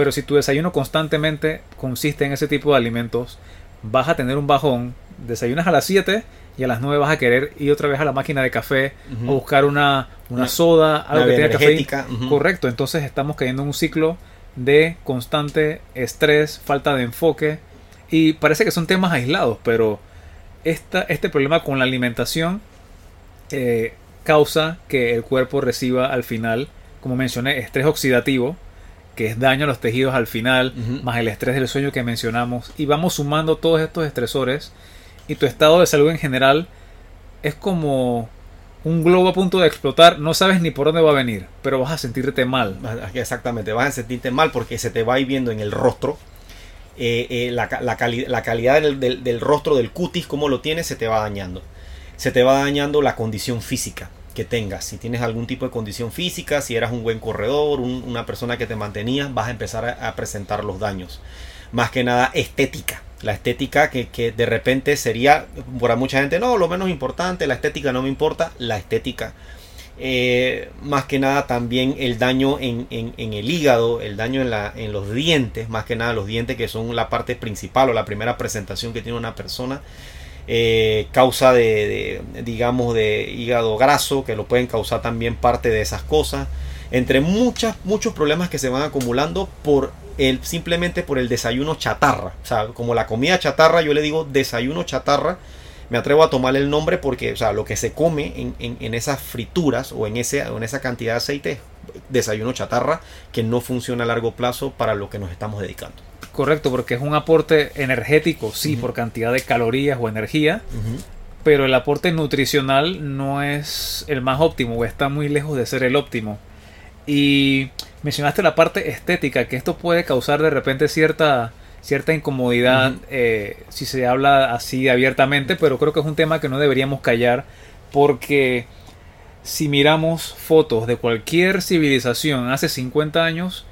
pero si tu desayuno constantemente consiste en ese tipo de alimentos, vas a tener un bajón, desayunas a las 7 y a las 9 vas a querer ir otra vez a la máquina de café o buscar una, una, soda, algo que tenga café. Correcto, entonces estamos cayendo en un ciclo de constante estrés, falta de enfoque y parece que son temas aislados, pero esta, este problema con la alimentación eh, causa que el cuerpo reciba al final, como mencioné, estrés oxidativo, que es daño a los tejidos al final, más el estrés del sueño que mencionamos, y vamos sumando todos estos estresores. Y tu estado de salud en general es como un globo a punto de explotar, no sabes ni por dónde va a venir, pero vas a sentirte mal. Exactamente, vas a sentirte mal porque se te va viendo en el rostro. Eh, eh, la, la, la, calidad del, del, del, rostro, del cutis, como lo tienes, se te va dañando. Se te va dañando la condición física que tengas. Si tienes algún tipo de condición física, si eras un buen corredor, un, una persona que te mantenía, vas a empezar a, presentar los daños. Más que nada estética. La estética que, de repente sería, para mucha gente, no, lo menos importante, la estética no me importa, la estética. Eh, más que nada también el daño en, en, en el hígado, el daño en, la, en los dientes, más que nada los dientes que son la parte principal o la primera presentación que tiene una persona eh, causa de, digamos, de hígado graso, que lo pueden causar también parte de esas cosas, entre muchas, muchos problemas que se van acumulando por el, simplemente por el desayuno chatarra, o sea, como la comida chatarra, yo le digo desayuno chatarra, me atrevo a tomar el nombre porque, o sea, lo que se come en, en, en esas frituras o en, ese, en esa cantidad de aceite es desayuno chatarra que no funciona a largo plazo para lo que nos estamos dedicando. Correcto, porque es un aporte energético, sí, uh -huh. por cantidad de calorías o energía, uh -huh. pero el aporte nutricional no es el más óptimo o está muy lejos de ser el óptimo. Y mencionaste la parte estética, que esto puede causar de repente cierta, cierta incomodidad uh -huh. eh, si se habla así abiertamente, pero creo que es un tema que no deberíamos callar porque si miramos fotos de cualquier civilización hace 50 años,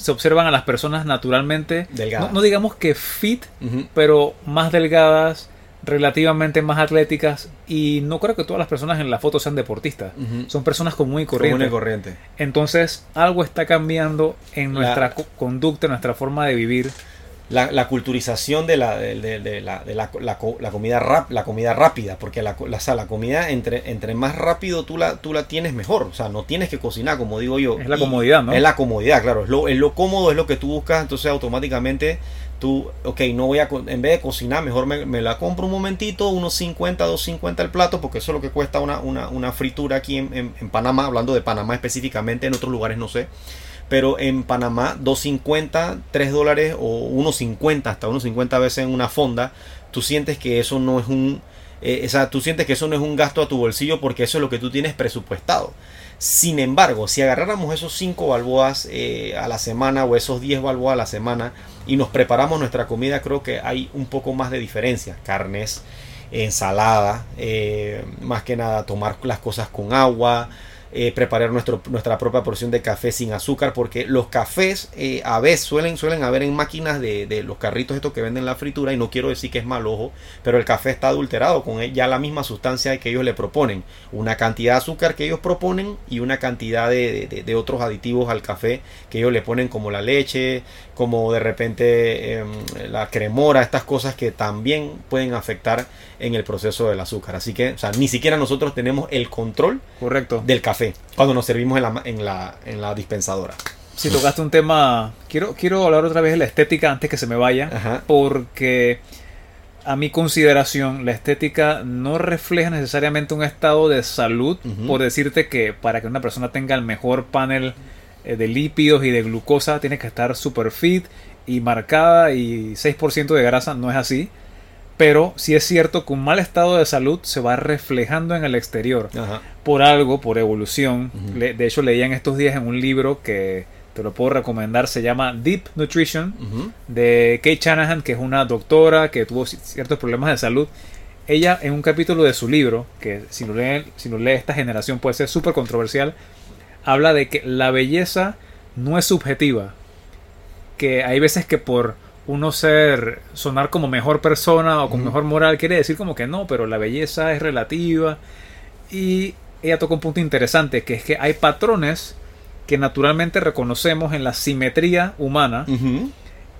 se observan a las personas naturalmente, no, no, digamos que fit, uh -huh. pero más delgadas, relativamente más atléticas y no creo que todas las personas en la foto sean deportistas, uh -huh. son personas común y corriente. Común y corriente. Entonces algo está cambiando en nuestra la... conducta, en nuestra forma de vivir la, la, culturización de la, de, de, de la, la, la, comida rap, la comida rápida, porque la, la, la comida entre, entre más rápido tú la, tú la tienes mejor, o sea, no tienes que cocinar, como digo yo. Es la comodidad, ¿no? Es la comodidad, claro, es lo, es lo cómodo, es lo que tú buscas, entonces automáticamente tú, ok, no voy a, en vez de cocinar, mejor me, me la compro un momentito, unos 50, 250 el plato, porque eso es lo que cuesta una, una, una fritura aquí en, en, en Panamá, hablando de Panamá específicamente, en otros lugares no sé pero en Panamá 2.50, 3 dólares o 1.50 hasta 1.50 veces en una fonda, tú sientes que eso no es un eh, o sea, tú sientes que eso no es un gasto a tu bolsillo porque eso es lo que tú tienes presupuestado. Sin embargo, si agarráramos esos 5 balboas eh, a la semana o esos 10 balboas a la semana y nos preparamos nuestra comida, creo que hay un poco más de diferencia. Carnes, ensalada, eh, más que nada tomar las cosas con agua, eh, preparar nuestro, nuestra propia porción de café sin azúcar, porque los cafés eh, a veces suelen, suelen haber en máquinas de, de, los carritos estos que venden la fritura, y no quiero decir que es mal ojo, pero el café está adulterado con ya la misma sustancia que ellos le proponen, una cantidad de azúcar que ellos proponen y una cantidad de, de, de otros aditivos al café que ellos le ponen como la leche, como de repente eh, la cremora, estas cosas que también pueden afectar en el proceso del azúcar. Así que, o sea, ni siquiera nosotros tenemos el control Correcto. del café cuando nos servimos en la, en la, en la dispensadora. Si tocaste un tema, quiero, quiero hablar otra vez de la estética antes que se me vaya, Ajá. porque a mi consideración la estética no refleja necesariamente un estado de salud, uh -huh. por decirte que para que una persona tenga el mejor panel de lípidos y de glucosa tiene que estar super fit y marcada y 6% de grasa, no es así. Pero sí es cierto que un mal estado de salud se va reflejando en el exterior. Ajá. Por algo, por evolución. Uh -huh. De hecho, leía en estos días en un libro que te lo puedo recomendar, se llama Deep Nutrition, uh -huh. de Kate Shanahan, que es una doctora que tuvo ciertos problemas de salud. Ella, en un capítulo de su libro, que si lo lee, si lo lee esta generación puede ser súper controversial, habla de que la belleza no es subjetiva. Que hay veces que por uno ser, sonar como mejor persona o con uh -huh. mejor moral, quiere decir como que no, pero la belleza es relativa. Y ella toca un punto interesante, que es que hay patrones que naturalmente reconocemos en la simetría humana. Uh -huh.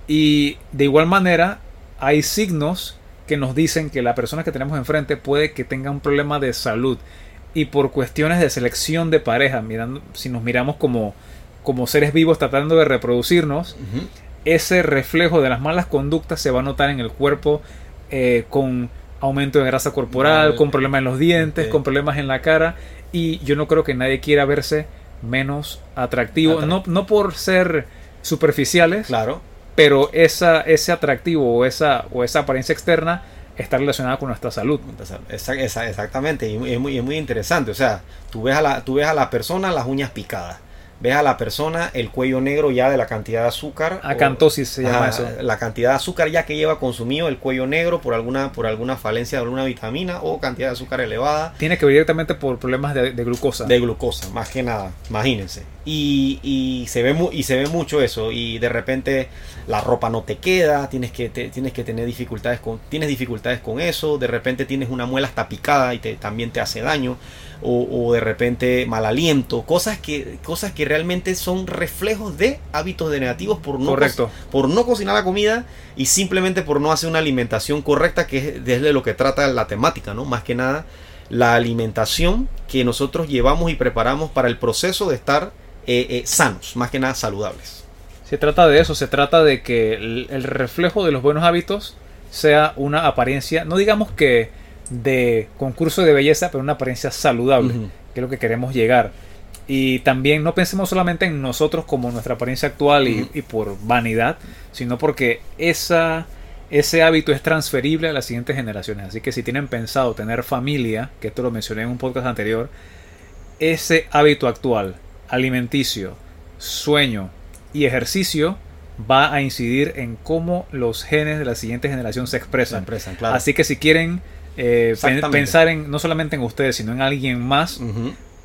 Y de igual manera hay signos que nos dicen que la persona que tenemos enfrente puede que tenga un problema de salud y por cuestiones de selección de pareja, mirando, si nos miramos como, como seres vivos tratando de reproducirnos, uh -huh. ese reflejo de las malas conductas se va a notar en el cuerpo eh, con aumento de grasa corporal, vale. con problemas en los dientes, okay. con problemas en la cara, y yo no creo que nadie quiera verse menos atractivo, Atract no, no por ser superficiales, claro. pero esa, ese atractivo o esa, o esa apariencia externa está relacionada con nuestra salud. Exactamente, y es muy, es muy interesante. O sea, tú ves, a la, tú ves a la persona las uñas picadas. Ves a la persona el cuello negro ya de la cantidad de azúcar. Acantosis se llama Ajá, eso. La cantidad de azúcar ya que lleva consumido el cuello negro por alguna, por alguna falencia de alguna vitamina o cantidad de azúcar elevada Tiene que ver directamente por problemas de, de glucosa. de glucosa, más que nada, imagínense. Y, y se ve mu- y se ve mucho eso y de repente la ropa no te queda, tienes que te- tienes que tener dificultades con tienes dificultades con eso, de repente tienes una muela hasta picada y te, también te hace daño o, o de repente mal aliento, cosas que cosas que realmente son reflejos de hábitos de negativos por no Correcto. por no cocinar la comida y simplemente por no hacer una alimentación correcta, que es desde lo que trata la temática, ¿no? Más que nada, la alimentación que nosotros llevamos y preparamos para el proceso de estar eh, eh, sanos, más que nada saludables. Se trata de eso, se trata de que el, el reflejo de los buenos hábitos sea una apariencia, no digamos que de concurso de belleza, pero una apariencia saludable, que es lo que queremos llegar. Y también no pensemos solamente en nosotros como nuestra apariencia actual y, por vanidad, sino porque esa, ese hábito es transferible a las siguientes generaciones. Así que si tienen pensado tener familia, que esto lo mencioné en un podcast anterior, ese hábito actual, alimenticio, sueño y ejercicio, va a incidir en cómo los genes de la siguiente generación se Se expresan. expresan, claro. Así que si quieren eh, pensar en no solamente en ustedes, sino en alguien más,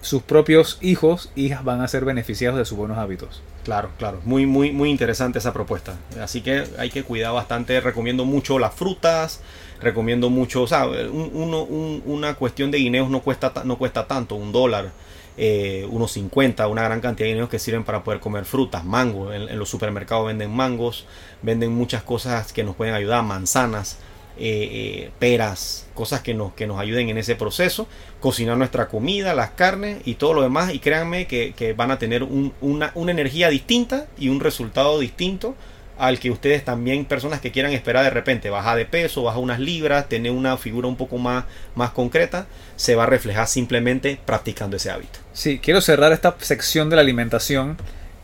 sus propios hijos, hijas van a ser beneficiados de sus buenos hábitos. Claro, claro. Muy, muy, muy interesante esa propuesta. Así que hay que cuidar bastante. Recomiendo mucho las frutas. Recomiendo mucho, o sea, un- uno- un- una cuestión de guineos no cuesta, ta- no cuesta tanto, un dólar, eh, unos 50, una gran cantidad de guineos que sirven para poder comer frutas, mango. En, en los supermercados venden mangos, venden muchas cosas que nos pueden ayudar, manzanas, eh, eh, peras, cosas que nos, que nos ayuden en ese proceso. Cocinar nuestra comida, las carnes y todo lo demás. Y créanme que, que van a tener un- una, una energía distinta y un resultado distinto al que ustedes también, personas que quieran esperar de repente, bajar de peso, bajar unas libras, tener una figura un poco más, más concreta, se va a reflejar simplemente practicando ese hábito. Sí, quiero cerrar esta sección de la alimentación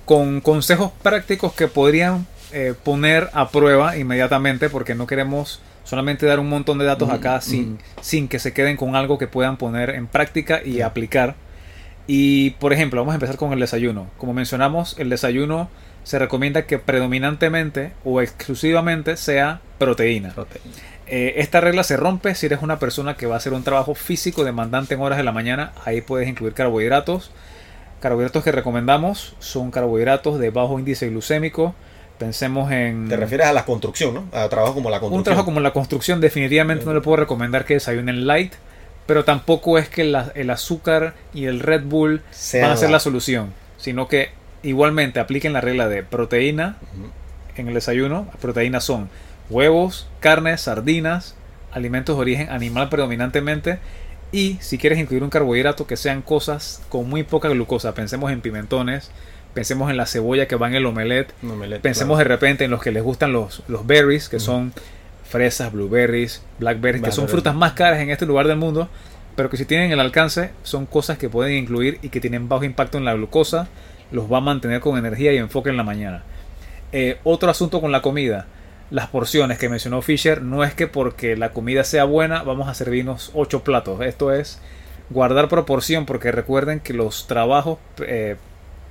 con consejos prácticos que podrían eh, poner a prueba inmediatamente porque no queremos solamente dar un montón de datos acá ujú. sin, sin que se queden con algo que puedan poner en práctica y aplicar. Y por ejemplo, vamos a empezar con el desayuno. Como mencionamos, el desayuno se recomienda que predominantemente o exclusivamente sea proteína. Eh, esta regla se rompe si eres una persona que va a hacer un trabajo físico demandante en horas de la mañana. Ahí puedes incluir carbohidratos. Carbohidratos que recomendamos son carbohidratos de bajo índice glucémico. Pensemos en Te refieres a la construcción, ¿no? A trabajo como la construcción. un trabajo como la construcción. Definitivamente no le puedo recomendar que desayunen light, pero tampoco es que la- el azúcar y el Red Bull van a ser la- la solución, sino que igualmente apliquen la regla de proteína en el desayuno. Proteínas son huevos, carnes, sardinas, alimentos de origen animal predominantemente. Y si quieres incluir un carbohidrato, que sean cosas con muy poca glucosa. Pensemos en pimentones, pensemos en la cebolla que va en el omelette, pensemos claro. de repente en los que les gustan los, los berries, que Ujú. son fresas, blueberries, blackberries, que son frutas más caras en este lugar del mundo, pero que si tienen el alcance son cosas que pueden incluir y que tienen bajo impacto en la glucosa, los va a mantener con energía y enfoque en la mañana. Eh, otro asunto con la comida, las porciones que mencionó Fisher, no es que porque la comida sea buena vamos a servirnos 8 platos, esto es guardar proporción porque recuerden que los trabajos eh,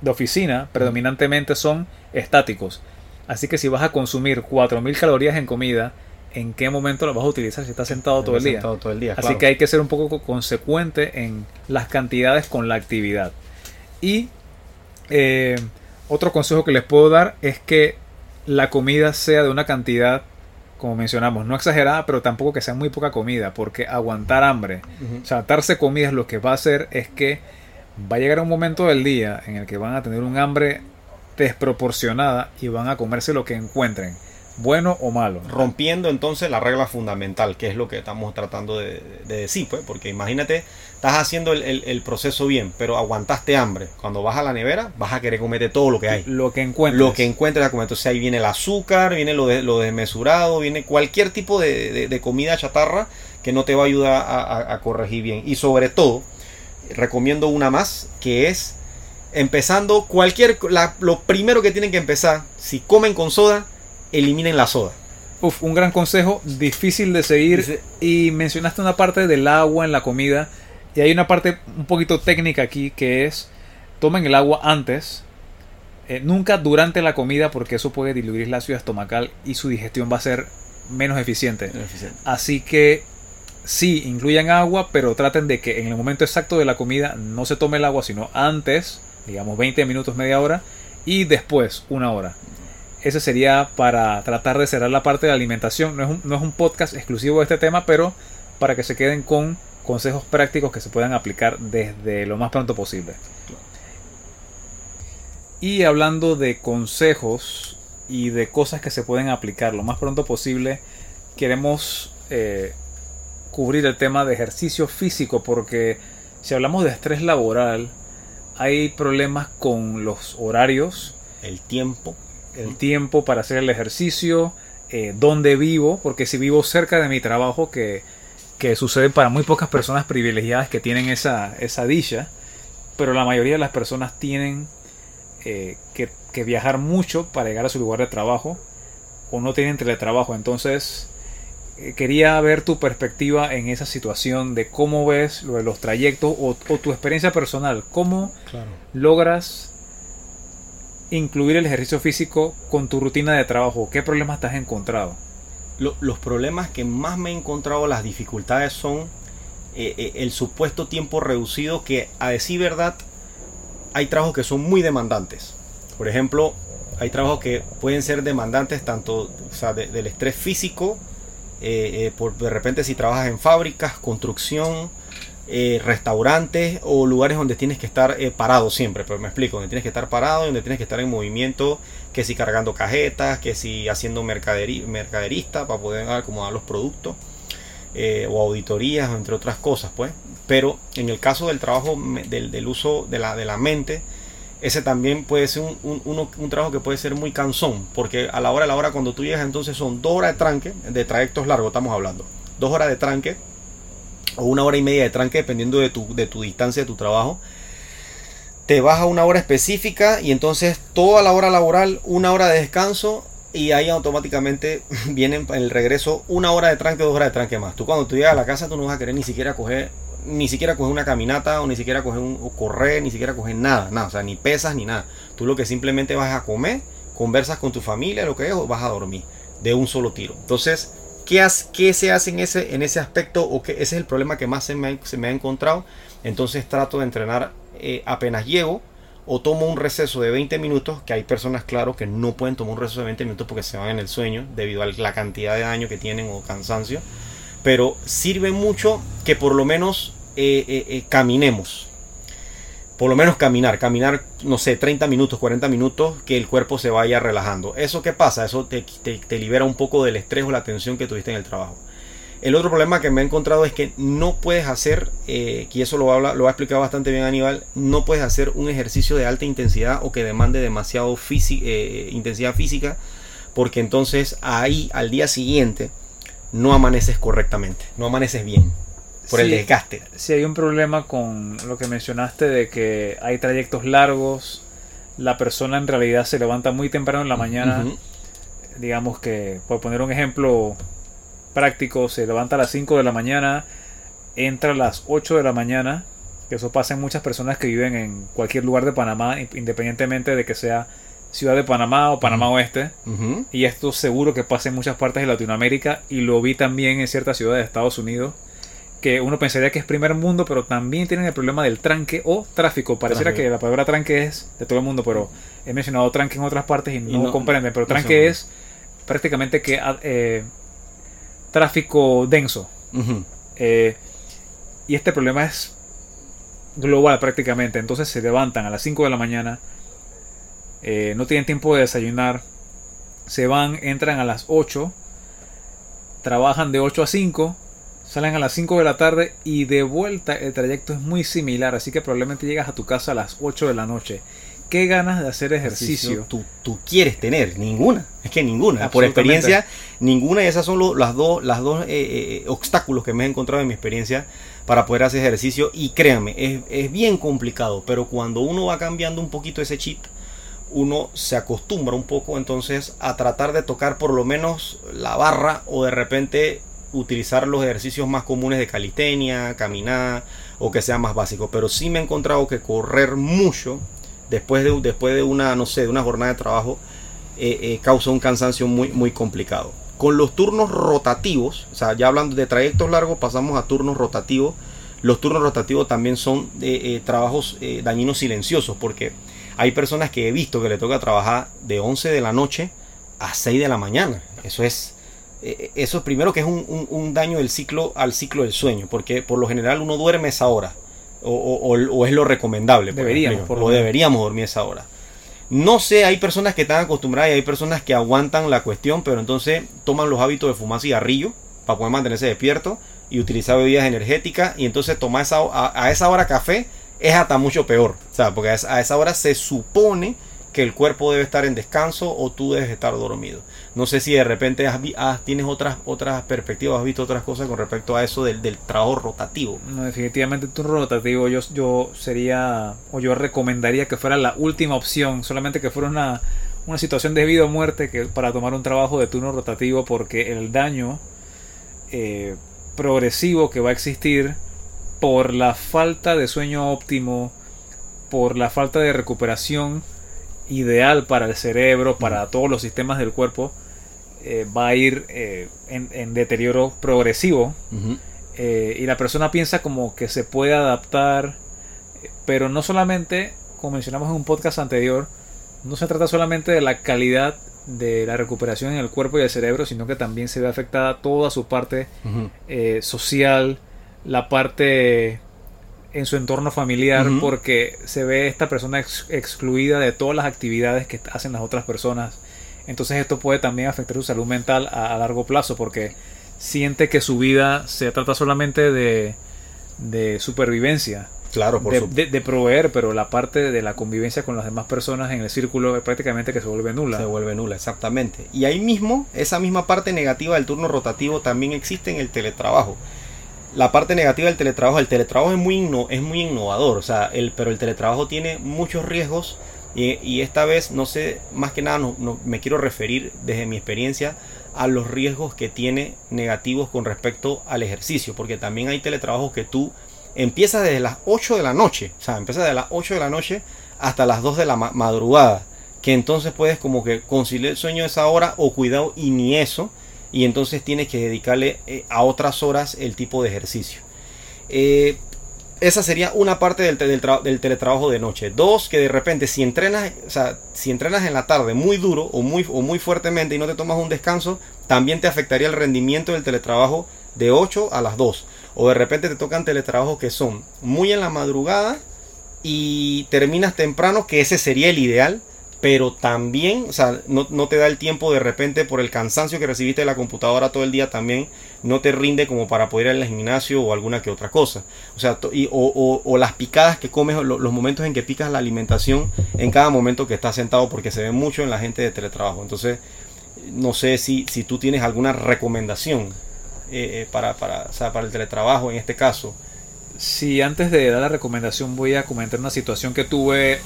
de oficina predominantemente son estáticos. Así que si vas a consumir 4000 calorías en comida, ¿en qué momento las vas a utilizar si estás sentado todo el día? Sentado todo el día, Así claro. que hay que ser un poco co- consecuente en las cantidades con la actividad. Y eh, otro consejo que les puedo dar es que la comida sea de una cantidad, como mencionamos, no exagerada, pero tampoco que sea muy poca comida, porque aguantar hambre, Ujú. saltarse comidas lo que va a hacer es que va a llegar un momento del día en el que van a tener un hambre desproporcionada y van a comerse lo que encuentren, bueno o malo. rompiendo entonces la regla fundamental, que es lo que estamos tratando de, de decir, pues, porque imagínate, estás haciendo el, el- el proceso bien, pero aguantaste hambre. Cuando vas a la nevera, vas a querer comerte todo lo que hay. Lo que encuentres. Lo que encuentres a comer. Entonces ahí viene el azúcar, viene lo, de, lo desmesurado, viene cualquier tipo de, de- comida chatarra que no te va a ayudar a, a- a corregir bien. Y sobre todo, recomiendo una más, que es empezando cualquier... la- lo primero que tienen que empezar, si comen con soda, eliminen la soda. Uf, un gran consejo, difícil de seguir. Dice- Y mencionaste una parte del agua en la comida. Y hay una parte un poquito técnica aquí que es, tomen el agua antes Eh, nunca durante la comida porque eso puede diluir el ácido estomacal y su digestión va a ser menos eficiente. Menos eficiente. Así que sí, incluyan agua, pero traten de que en el momento exacto de la comida no se tome el agua, sino antes, digamos 20 minutos, media hora, y después una hora. Ese sería para tratar de cerrar la parte de alimentación. No es un, no es un podcast exclusivo de este tema, pero para que se queden con consejos prácticos que se puedan aplicar desde lo más pronto posible. Y hablando de consejos y de cosas que se pueden aplicar lo más pronto posible, queremos eh, cubrir el tema de ejercicio físico porque si hablamos de estrés laboral, hay problemas con los horarios, El tiempo. el tiempo para hacer el ejercicio, eh, dónde vivo, porque si vivo cerca de mi trabajo, que, que sucede para muy pocas personas privilegiadas que tienen esa, esa dicha, pero la mayoría de las personas tienen eh, que, que viajar mucho para llegar a su lugar de trabajo o no tienen teletrabajo. Entonces, quería ver tu perspectiva en esa situación de cómo ves lo de los trayectos o, o tu experiencia personal. ¿Cómo Claro. logras incluir el ejercicio físico con tu rutina de trabajo? ¿Qué problemas te has encontrado? Lo- los problemas que más me he encontrado, las dificultades son eh, eh, el supuesto tiempo reducido que a decir verdad hay trabajos que son muy demandantes. Por ejemplo, hay trabajos que pueden ser demandantes tanto o sea, de- del estrés físico, eh, eh, por de repente si trabajas en fábricas, construcción, eh, restaurantes o lugares donde tienes que estar parado siempre, pero me explico, donde tienes que estar parado, donde tienes que estar en movimiento, que si cargando cajetas, que si haciendo mercaderi- mercaderista para poder acomodar los productos, o auditorías, entre otras cosas, pues. Pero en el caso del trabajo, del, del uso de la, de la mente, ese también puede ser un, un- trabajo que puede ser muy cansón, porque a la hora a la hora cuando tú llegas entonces son dos horas de tranque, de trayectos largos estamos hablando, dos horas de tranque o una hora y media de tranque dependiendo de tu, de tu distancia de tu trabajo. Te vas a una hora específica y entonces toda la hora laboral, una hora de descanso y ahí automáticamente (laughs) vienen en el regreso una hora de tranque, dos horas de tranque más. Tú cuando tú llegas a la casa tú no vas a querer ni siquiera coger ni siquiera coger una caminata o ni siquiera coger un correr, ni siquiera coger nada, nada, o sea, ni pesas ni nada. Tú lo que simplemente vas a comer, conversas con tu familia, lo que es, o vas a dormir de un solo tiro. Entonces, ¿qué, has- qué se hace en ese, en ese aspecto? O que ese es el problema que más se me, se me ha encontrado. Entonces trato de entrenar eh, apenas llego o tomo un receso de 20 minutos, que hay personas, claro, que no pueden tomar un receso de 20 minutos porque se van en el sueño debido a la cantidad de daño que tienen o cansancio. Pero sirve mucho que por lo menos eh, eh, eh, caminemos. Por lo menos caminar, caminar, no sé, 30 minutos, 40 minutos, que el cuerpo se vaya relajando. ¿Eso qué pasa? Eso te, libera un poco del estrés o la tensión que tuviste en el trabajo. El otro problema que me he encontrado es que no puedes hacer, y eso lo, habla, lo ha explicado bastante bien Aníbal, no puedes hacer un ejercicio de alta intensidad o que demande demasiado intensidad física, porque entonces ahí al día siguiente no amaneces correctamente, no amaneces bien por el Sí. desgaste. Si hay un problema con lo que mencionaste de que hay trayectos largos, la persona en realidad se levanta muy temprano en la mañana, digamos que, por poner un ejemplo práctico, se levanta a las 5 de la mañana, entra a las 8 de la mañana, que eso pasa en muchas personas que viven en cualquier lugar de Panamá, independientemente de que sea ciudad de Panamá o Panamá. Oeste. Y esto seguro que pasa en muchas partes de Latinoamérica y lo vi también en ciertas ciudades de Estados Unidos. Que uno pensaría que es primer mundo, pero también tienen el problema del tranque o tráfico. Pareciera que la palabra tranque es de todo el mundo, pero he mencionado tranque en otras partes y no, no- comprenden. Pero tranque es prácticamente que ah, eh, tráfico denso. Eh, y este problema es global prácticamente. Entonces se levantan a las 5 de la mañana, eh, no tienen tiempo de desayunar, se van, entran a las 8, trabajan de 8 a 5, salen a las 5 de la tarde y de vuelta el trayecto es muy similar, así que probablemente llegas a tu casa a las 8 de la noche. ¿Qué ganas de hacer ejercicio? Tú, tú quieres tener ninguna, es que ninguna. Por experiencia, ninguna de esas son lo- las dos, las dos eh, eh, obstáculos que me he encontrado en mi experiencia para poder hacer ejercicio. Y créanme, es, es bien complicado, pero cuando uno va cambiando un poquito ese chip, uno se acostumbra un poco entonces a tratar de tocar por lo menos la barra o de repente utilizar los ejercicios más comunes de calistenia, caminar o que sea más básico. Pero sí me he encontrado que correr mucho después de, después de una, no sé, de una jornada de trabajo, eh, eh, causa un cansancio muy, muy complicado. Con los turnos rotativos, o sea, ya hablando de trayectos largos, pasamos a turnos rotativos. Los turnos rotativos también son de trabajos dañinos silenciosos, porque hay personas que he visto que le toca trabajar de 11 de la noche a 6 de la mañana. Eso es, eso es primero que es un, un, daño del ciclo al ciclo del sueño, porque por lo general uno duerme esa hora o, es lo recomendable. Deberíamos, o deberíamos dormir esa hora. No sé, hay personas que están acostumbradas y hay personas que aguantan la cuestión, pero entonces toman los hábitos de fumar cigarrillo para poder mantenerse despierto y utilizar bebidas energéticas y entonces tomar esa, a, esa hora café es hasta mucho peor. O sea, porque a esa hora se supone que el cuerpo debe estar en descanso o tú debes estar dormido. No sé si de repente tienes otras, otras perspectivas, has visto otras cosas con respecto a eso del, trabajo rotativo. No, definitivamente tu rotativo yo, yo sería, o yo recomendaría que fuera la última opción, solamente que fuera una, una situación de vida o muerte que, para tomar un trabajo de turno rotativo porque el daño eh, progresivo que va a existir por la falta de sueño óptimo, por la falta de recuperación, ideal para el cerebro, para todos los sistemas del cuerpo, eh, va a ir eh, en, deterioro progresivo. Eh, y la persona piensa como que se puede adaptar, pero no solamente, como mencionamos en un podcast anterior, no se trata solamente de la calidad de la recuperación en el cuerpo y el cerebro, sino que también se ve afectada toda su parte social, la parte en su entorno familiar porque se ve esta persona excluida de todas las actividades que hacen las otras personas. Entonces esto puede también afectar su salud mental a, largo plazo porque siente que su vida se trata solamente de, de supervivencia. Claro, por de, de, proveer, pero la parte de la convivencia con las demás personas en el círculo prácticamente que se vuelve nula. Se vuelve nula, exactamente. Y ahí mismo, esa misma parte negativa del turno rotativo también existe en el teletrabajo la parte negativa del teletrabajo, el teletrabajo es muy, es muy innovador, o sea, el, pero el teletrabajo tiene muchos riesgos y, esta vez, no sé, más que nada no, me quiero referir desde mi experiencia a los riesgos que tiene negativos con respecto al ejercicio, porque también hay teletrabajos que tú empiezas desde las 8 de la noche, o sea, empiezas desde las 8 de la noche hasta las 2 de la madrugada, que entonces puedes como que conciliar el sueño esa hora o cuidado y ni eso, y entonces tienes que dedicarle eh, a otras horas el tipo de ejercicio. Eh, esa sería una parte del, teletrabajo de noche. Dos, que de repente si entrenas, si entrenas en la tarde muy duro o muy, o muy fuertemente y no te tomas un descanso, también te afectaría el rendimiento del teletrabajo de 8 a las 2. O de repente te tocan teletrabajos que son muy en la madrugada y terminas temprano, que ese sería el ideal pero también, o sea, no, te da el tiempo de repente por el cansancio que recibiste de la computadora todo el día también, no te rinde como para poder ir al gimnasio o alguna que otra cosa. O sea, o, las picadas que comes, los momentos en que picas la alimentación en cada momento que estás sentado, porque se ve mucho en la gente de teletrabajo. Entonces, no sé si, si tú tienes alguna recomendación eh, eh, para, para, para el teletrabajo en este caso. Sí, antes de dar la recomendación voy a comentar una situación que tuve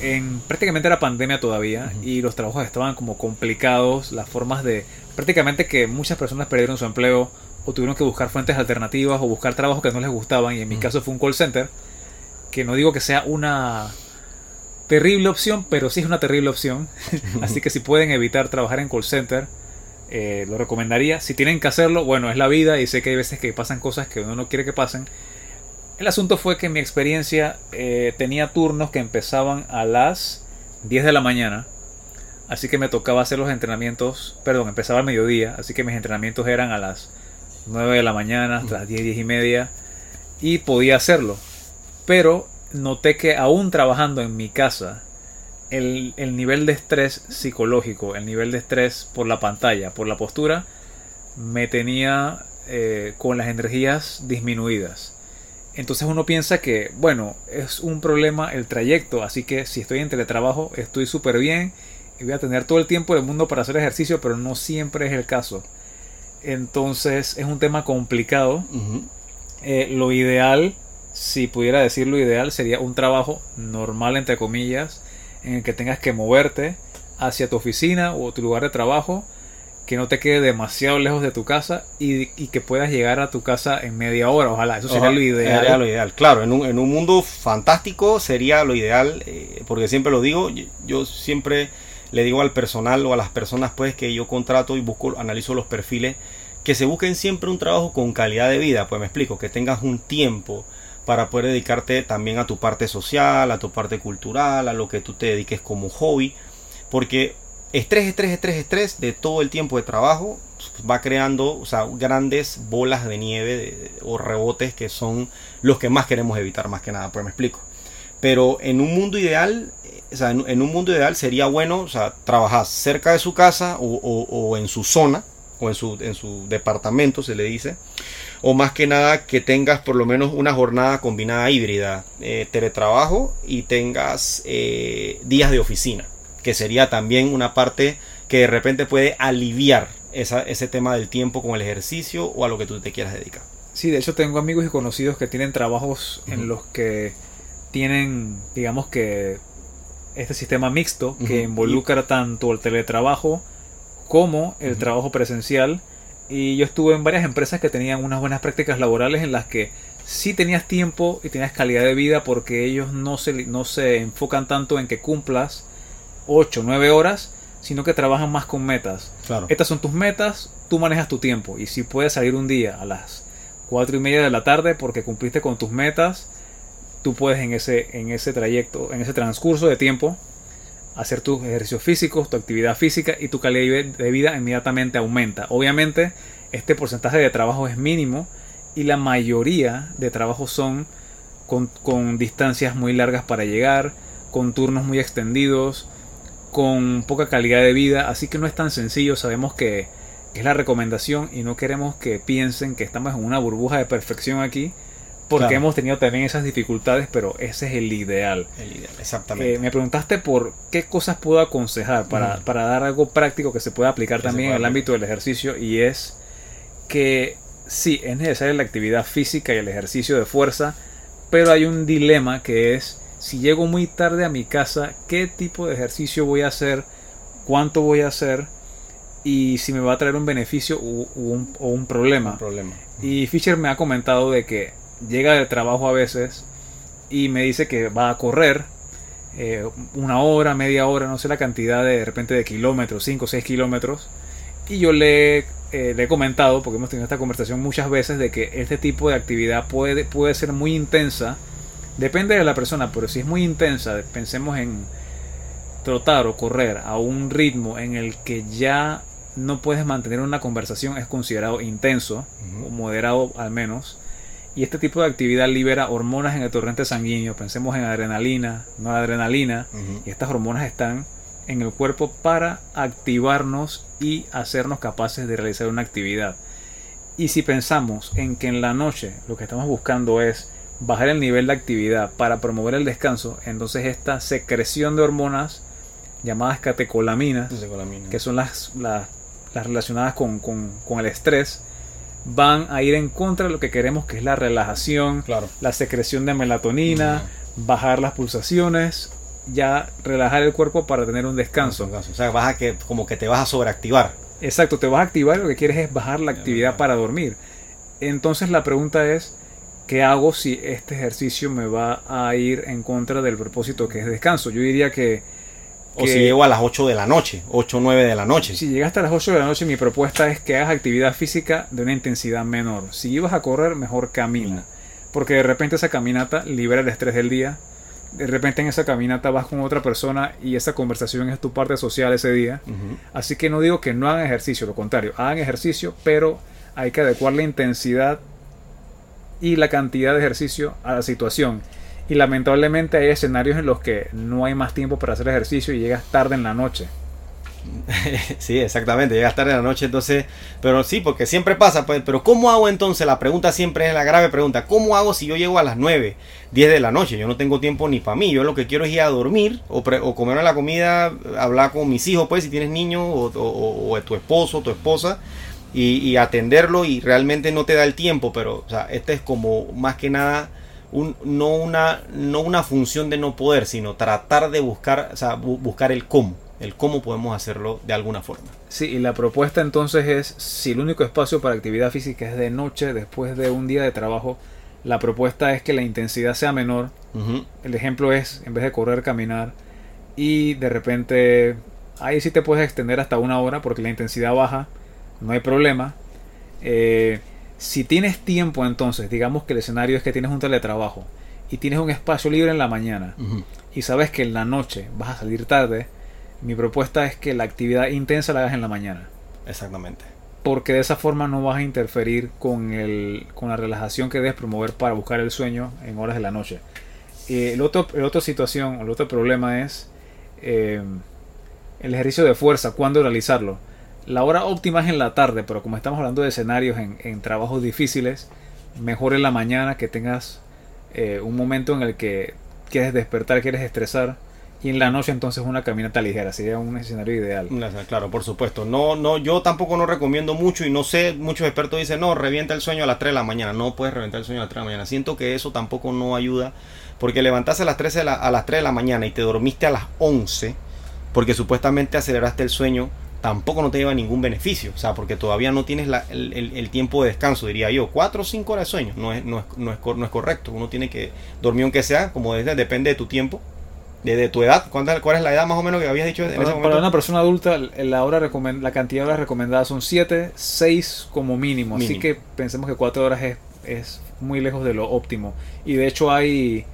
en prácticamente era pandemia todavía y los trabajos estaban como complicados, las formas de prácticamente que muchas personas perdieron su empleo o tuvieron que buscar fuentes alternativas o buscar trabajos que no les gustaban y en mi caso fue un call center, que no digo que sea una terrible opción, pero sí es una terrible opción, (laughs) así que si pueden evitar trabajar en call center, eh, lo recomendaría. Si tienen que hacerlo, bueno, es la vida y sé que hay veces que pasan cosas que uno no quiere que pasen, el asunto fue que mi experiencia eh, tenía turnos que empezaban a las 10 de la mañana. Así que me tocaba hacer los entrenamientos, perdón, empezaba al mediodía, así que mis entrenamientos eran a las 9 de la mañana, hasta las 10, 10 y media, y podía hacerlo. Pero noté que aún trabajando en mi casa, el, nivel de estrés psicológico, el nivel de estrés por la pantalla, por la postura, me tenía eh, con las energías disminuidas. Entonces uno piensa que, bueno, es un problema el trayecto, así que si estoy en teletrabajo estoy súper bien y voy a tener todo el tiempo del mundo para hacer ejercicio, pero no siempre es el caso. Entonces es un tema complicado. Eh, lo ideal, si pudiera decir lo ideal, sería un trabajo normal, entre comillas, en el que tengas que moverte hacia tu oficina o tu lugar de trabajo que no te quede demasiado lejos de tu casa y, que puedas llegar a tu casa en media hora, ojalá, eso sería lo ideal. Sería lo ideal, claro, en un, en un mundo fantástico sería lo ideal, eh, porque siempre lo digo, yo, siempre le digo al personal o a las personas pues que yo contrato y busco, analizo los perfiles, que se busquen siempre un trabajo con calidad de vida, pues me explico, que tengas un tiempo para poder dedicarte también a tu parte social, a tu parte cultural, a lo que tú te dediques como hobby, porque estrés, estrés, estrés, estrés de todo el tiempo de trabajo va creando o sea, grandes bolas de nieve o rebotes que son los que más queremos evitar más que nada, pues me explico. Pero en un mundo ideal, eh, o sea, en, un mundo ideal sería bueno o sea, trabajar cerca de su casa o, en su zona o en su, en su departamento, se le dice. O más que nada que tengas por lo menos una jornada combinada híbrida, eh, teletrabajo y tengas eh, días de oficina que sería también una parte que de repente puede aliviar ese tema del tiempo con el ejercicio o a lo que tú te quieras dedicar. Sí, de hecho tengo amigos y conocidos que tienen trabajos en los que tienen, digamos que, este sistema mixto que involucra tanto el teletrabajo como el trabajo presencial. Y yo estuve en varias empresas que tenían unas buenas prácticas laborales en las que sí tenías tiempo y tenías calidad de vida porque ellos no se, no se enfocan tanto en que cumplas 8, 9 horas, sino que trabajan más con metas. Claro. Estas son tus metas, tú manejas tu tiempo. Y si puedes salir un día a las 4 y media de la tarde porque cumpliste con tus metas, tú puedes en ese, en ese trayecto, en ese transcurso de tiempo, hacer tus ejercicios físicos, tu actividad física y tu calidad de vida inmediatamente aumenta. Obviamente, este porcentaje de trabajo es mínimo y la mayoría de trabajos son con, con distancias muy largas para llegar, con turnos muy extendidos, con poca calidad de vida, así que no es tan sencillo, sabemos que es la recomendación y no queremos que piensen que estamos en una burbuja de perfección aquí, porque hemos tenido también esas dificultades, pero ese es el ideal. El ideal, exactamente. Eh, me preguntaste por qué cosas puedo aconsejar para, para dar algo práctico que se pueda aplicar también en el ámbito del ejercicio y es que sí, es necesaria la actividad física y el ejercicio de fuerza, pero hay un dilema que es si llego muy tarde a mi casa, qué tipo de ejercicio voy a hacer, cuánto voy a hacer y si me va a traer un beneficio o, un, problema. problema. Y Fisher me ha comentado de que llega del trabajo a veces y me dice que va a correr eh, una hora, media hora, no sé la cantidad de, de repente de kilómetros, 5 o 6 kilómetros. Y yo le, eh, le, he comentado, porque hemos tenido esta conversación muchas veces, de que este tipo de actividad puede, puede ser muy intensa Depende de la persona, pero si es muy intensa, pensemos en trotar o correr a un ritmo en el que ya no puedes mantener una conversación, es considerado intenso, o moderado al menos. Y este tipo de actividad libera hormonas en el torrente sanguíneo. Pensemos en adrenalina, no adrenalina. Y estas hormonas están en el cuerpo para activarnos y hacernos capaces de realizar una actividad. Y si pensamos en que en la noche lo que estamos buscando es bajar el nivel de actividad para promover el descanso, entonces esta secreción de hormonas llamadas catecolaminas, que son las, las, relacionadas con, el estrés, van a ir en contra de lo que queremos que es la relajación, la secreción de melatonina, bajar las pulsaciones, ya relajar el cuerpo para tener un descanso. O sea, vas a que, como que te vas a sobreactivar. Exacto, te vas a activar y lo que quieres es bajar la actividad para dormir. Entonces la pregunta es, ¿qué hago si este ejercicio me va a ir en contra del propósito que es descanso? Yo diría que... o si llego a las 8 de la noche, 8 o 9 de la noche. Si llegaste a las 8 de la noche, mi propuesta es que hagas actividad física de una intensidad menor. Si ibas a correr, mejor camina. Porque de repente esa caminata libera el estrés del día. De repente en esa caminata vas con otra persona y esa conversación es tu parte social ese día. Así que no digo que no hagan ejercicio, lo contrario, hagan ejercicio, pero hay que adecuar la intensidad y la cantidad de ejercicio a la situación. Y lamentablemente hay escenarios en los que no hay más tiempo para hacer ejercicio y llegas tarde en la noche. (laughs) Sí, exactamente, llegas tarde en la noche, entonces, pero sí, porque siempre pasa, pues, pero ¿cómo hago entonces? La pregunta siempre es la grave pregunta, ¿cómo hago si yo llego a las 9, 10 de la noche? Yo no tengo tiempo ni para mí, yo lo que quiero es ir a dormir o, o comer la comida, hablar con mis hijos, pues, si tienes niños o, o, o tu esposo, tu esposa, y, atenderlo y realmente no te da el tiempo, pero o sea, este es como más que nada un, no, una, no una función de no poder, sino tratar de buscar, o sea, buscar el cómo. el cómo podemos hacerlo de alguna forma. Sí, y la propuesta entonces es, si el único espacio para actividad física es de noche, después de un día de trabajo, la propuesta es que la intensidad sea menor. El ejemplo es, en vez de correr, caminar. Y de repente, ahí sí te puedes extender hasta una hora porque la intensidad baja, no hay problema. Eh, si tienes tiempo entonces, digamos que el escenario es que tienes un teletrabajo y tienes un espacio libre en la mañana y sabes que en la noche vas a salir tarde, mi propuesta es que la actividad intensa la hagas en la mañana. Exactamente. Porque de esa forma no vas a interferir con, el, con la relajación que debes promover para buscar el sueño en horas de la noche. Eh, el, otro, el otra situación, el otro problema es eh, el ejercicio de fuerza, cuándo realizarlo. La hora óptima es en la tarde, pero como estamos hablando de escenarios en, en trabajos difíciles, mejor en la mañana que tengas eh, un momento en el que quieres despertar, quieres estresar y en la noche entonces una caminata ligera sería un escenario ideal. Claro por supuesto. No no yo tampoco no recomiendo mucho y no sé muchos expertos dicen no revienta el sueño a las 3 de la mañana no puedes reventar el sueño a las 3 de la mañana. Siento que eso tampoco no ayuda porque levantaste a las 3 de la, a las 3 de la mañana y te dormiste a las 11 porque supuestamente aceleraste el sueño tampoco no te lleva ningún beneficio, o sea, porque todavía no tienes el, tiempo de descanso, diría yo, cuatro o cinco horas de sueño, no es, no es, no es, no es correcto, uno tiene que dormir aunque sea, como desde, depende de tu tiempo, de, tu edad, ¿cuál es la edad más o menos que habías dicho en para, ese momento? Para una persona adulta, la, hora la cantidad de horas recomendadas son 7, 6 como mínimo, así que pensemos que 4 horas es, es muy lejos de lo óptimo, y de hecho hay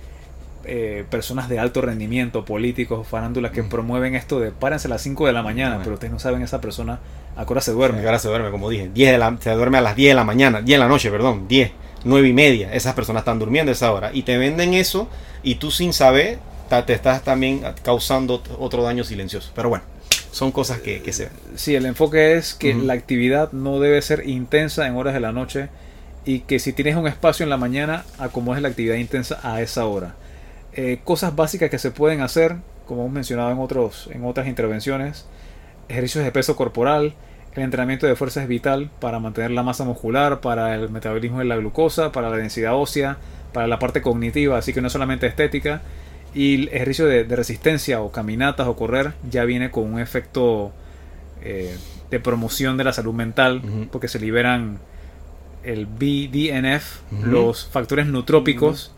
eh, personas de alto rendimiento, políticos, farándulas que mm. promueven esto de párense a las 5 de la mañana, pero ustedes no saben esa persona a qué hora se duerme. A se duerme, como dije, 10 de la, se duerme a las 10 de la mañana, 10 de la noche, perdón, 10, 9 y media, esas personas están durmiendo a esa hora y te venden eso y tú sin saber te estás también causando otro daño silencioso. Pero bueno, son cosas que, que se ven. Sí, el enfoque es que la actividad no debe ser intensa en horas de la noche y que si tienes un espacio en la mañana, acomodes la actividad intensa a esa hora. Eh, cosas básicas que se pueden hacer, como hemos mencionado en, otros, en otras intervenciones, ejercicios de peso corporal, el entrenamiento de fuerza es vital para mantener la masa muscular, para el metabolismo de la glucosa, para la densidad ósea, para la parte cognitiva, así que no solamente estética. Y el ejercicio de, resistencia o caminatas o correr ya viene con un efecto eh, de promoción de la salud mental, porque se liberan el BDNF, los factores nutrópicos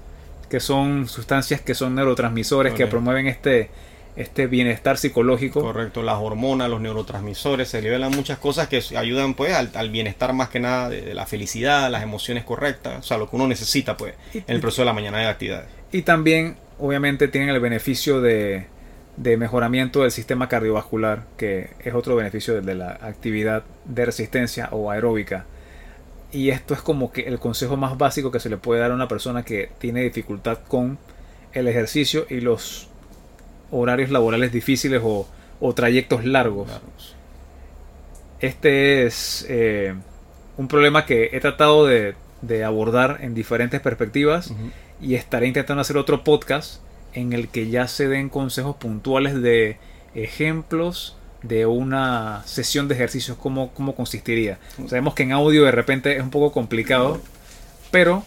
que son sustancias que son neurotransmisores que promueven este, este bienestar psicológico. Correcto, las hormonas, los neurotransmisores, se liberan muchas cosas que ayudan pues al, bienestar más que nada de, la felicidad, las emociones correctas, o sea, lo que uno necesita pues en el proceso de la mañana de actividades. Y también obviamente tienen el beneficio de, de mejoramiento del sistema cardiovascular, que es otro beneficio de la actividad de resistencia o aeróbica y esto es como que el consejo más básico que se le puede dar a una persona que tiene dificultad con el ejercicio y los horarios laborales difíciles o, trayectos largos. Este es eh, un problema que he tratado de, abordar en diferentes perspectivas y estaré intentando hacer otro podcast en el que ya se den consejos puntuales de ejemplos de una sesión de ejercicios, ¿cómo, cómo consistiría? Sabemos que en audio de repente es un poco complicado, pero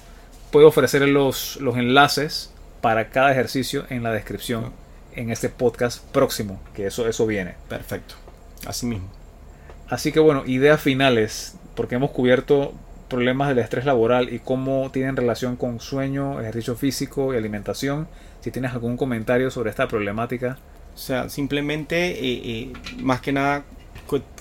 puedo ofrecer los, los enlaces para cada ejercicio en la descripción en este podcast próximo, que eso, eso viene. Perfecto, así mismo. Así que bueno, ideas finales, porque hemos cubierto problemas del estrés laboral y cómo tienen relación con sueño, ejercicio físico y alimentación. Si tienes algún comentario sobre esta problemática. O sea, simplemente, eh, eh, más que nada,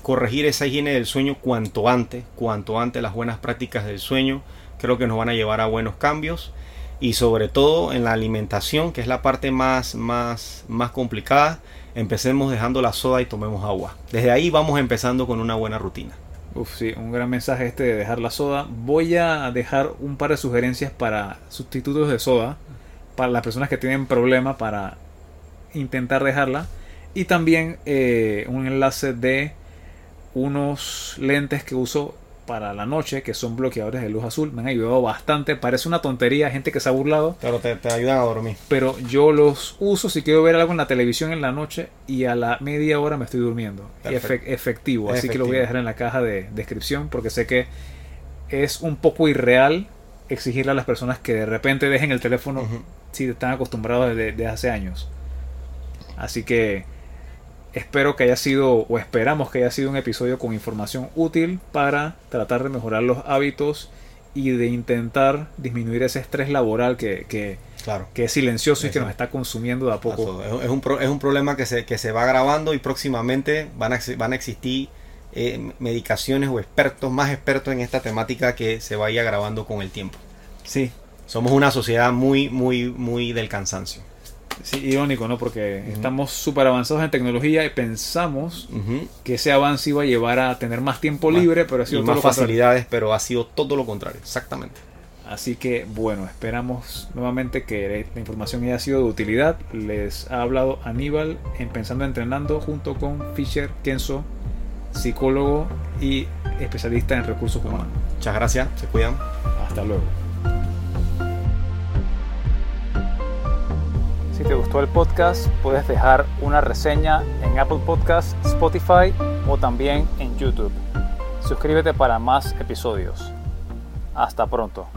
corregir esa higiene del sueño cuanto antes, cuanto antes las buenas prácticas del sueño, creo que nos van a llevar a buenos cambios y sobre todo en la alimentación, que es la parte más, más, más complicada, empecemos dejando la soda y tomemos agua. Desde ahí vamos empezando con una buena rutina. Uf, sí, un gran mensaje este de dejar la soda. Voy a dejar un par de sugerencias para sustitutos de soda, para las personas que tienen problemas para intentar dejarla. Y también eh, un enlace de unos lentes que uso para la noche, que son bloqueadores de luz azul. Me han ayudado bastante. Parece una tontería, gente que se ha burlado. Pero te, ayudan a dormir. Pero yo los uso si quiero ver algo en la televisión en la noche y a la media hora me estoy durmiendo. efectivo. Así que lo voy a dejar en la caja de descripción porque sé que es un poco irreal exigirle a las personas que de repente dejen el teléfono si están acostumbrados desde hace años. Así que Espero que haya sido, o esperamos que haya sido un episodio con información útil para tratar de mejorar los hábitos y de intentar disminuir ese estrés laboral que, que, Claro. que es silencioso y que nos está consumiendo de a poco. Es, un, es un problema que se, que se va agravando y próximamente van a, van a existir eh, medicaciones o expertos, más expertos en esta temática que se vaya agravando con el tiempo. Sí, Somos una sociedad muy, muy, muy del cansancio. Sí, irónico, ¿no? Porque estamos súper avanzados en tecnología y pensamos que ese avance iba a llevar a tener más tiempo Más- libre, pero ha Y sido todo más lo contrario. facilidades, pero ha sido todo lo contrario, exactamente. Así que bueno, esperamos nuevamente que la información haya sido de utilidad. Les ha hablado Aníbal en Pensando Entrenando junto con Fisher Kenzo, psicólogo y especialista en recursos humanos. Muchas gracias, se cuidan. Hasta luego. Si te gustó el podcast, puedes dejar una reseña en Apple Podcast, Spotify o también en YouTube. Suscríbete para más episodios. Hasta pronto.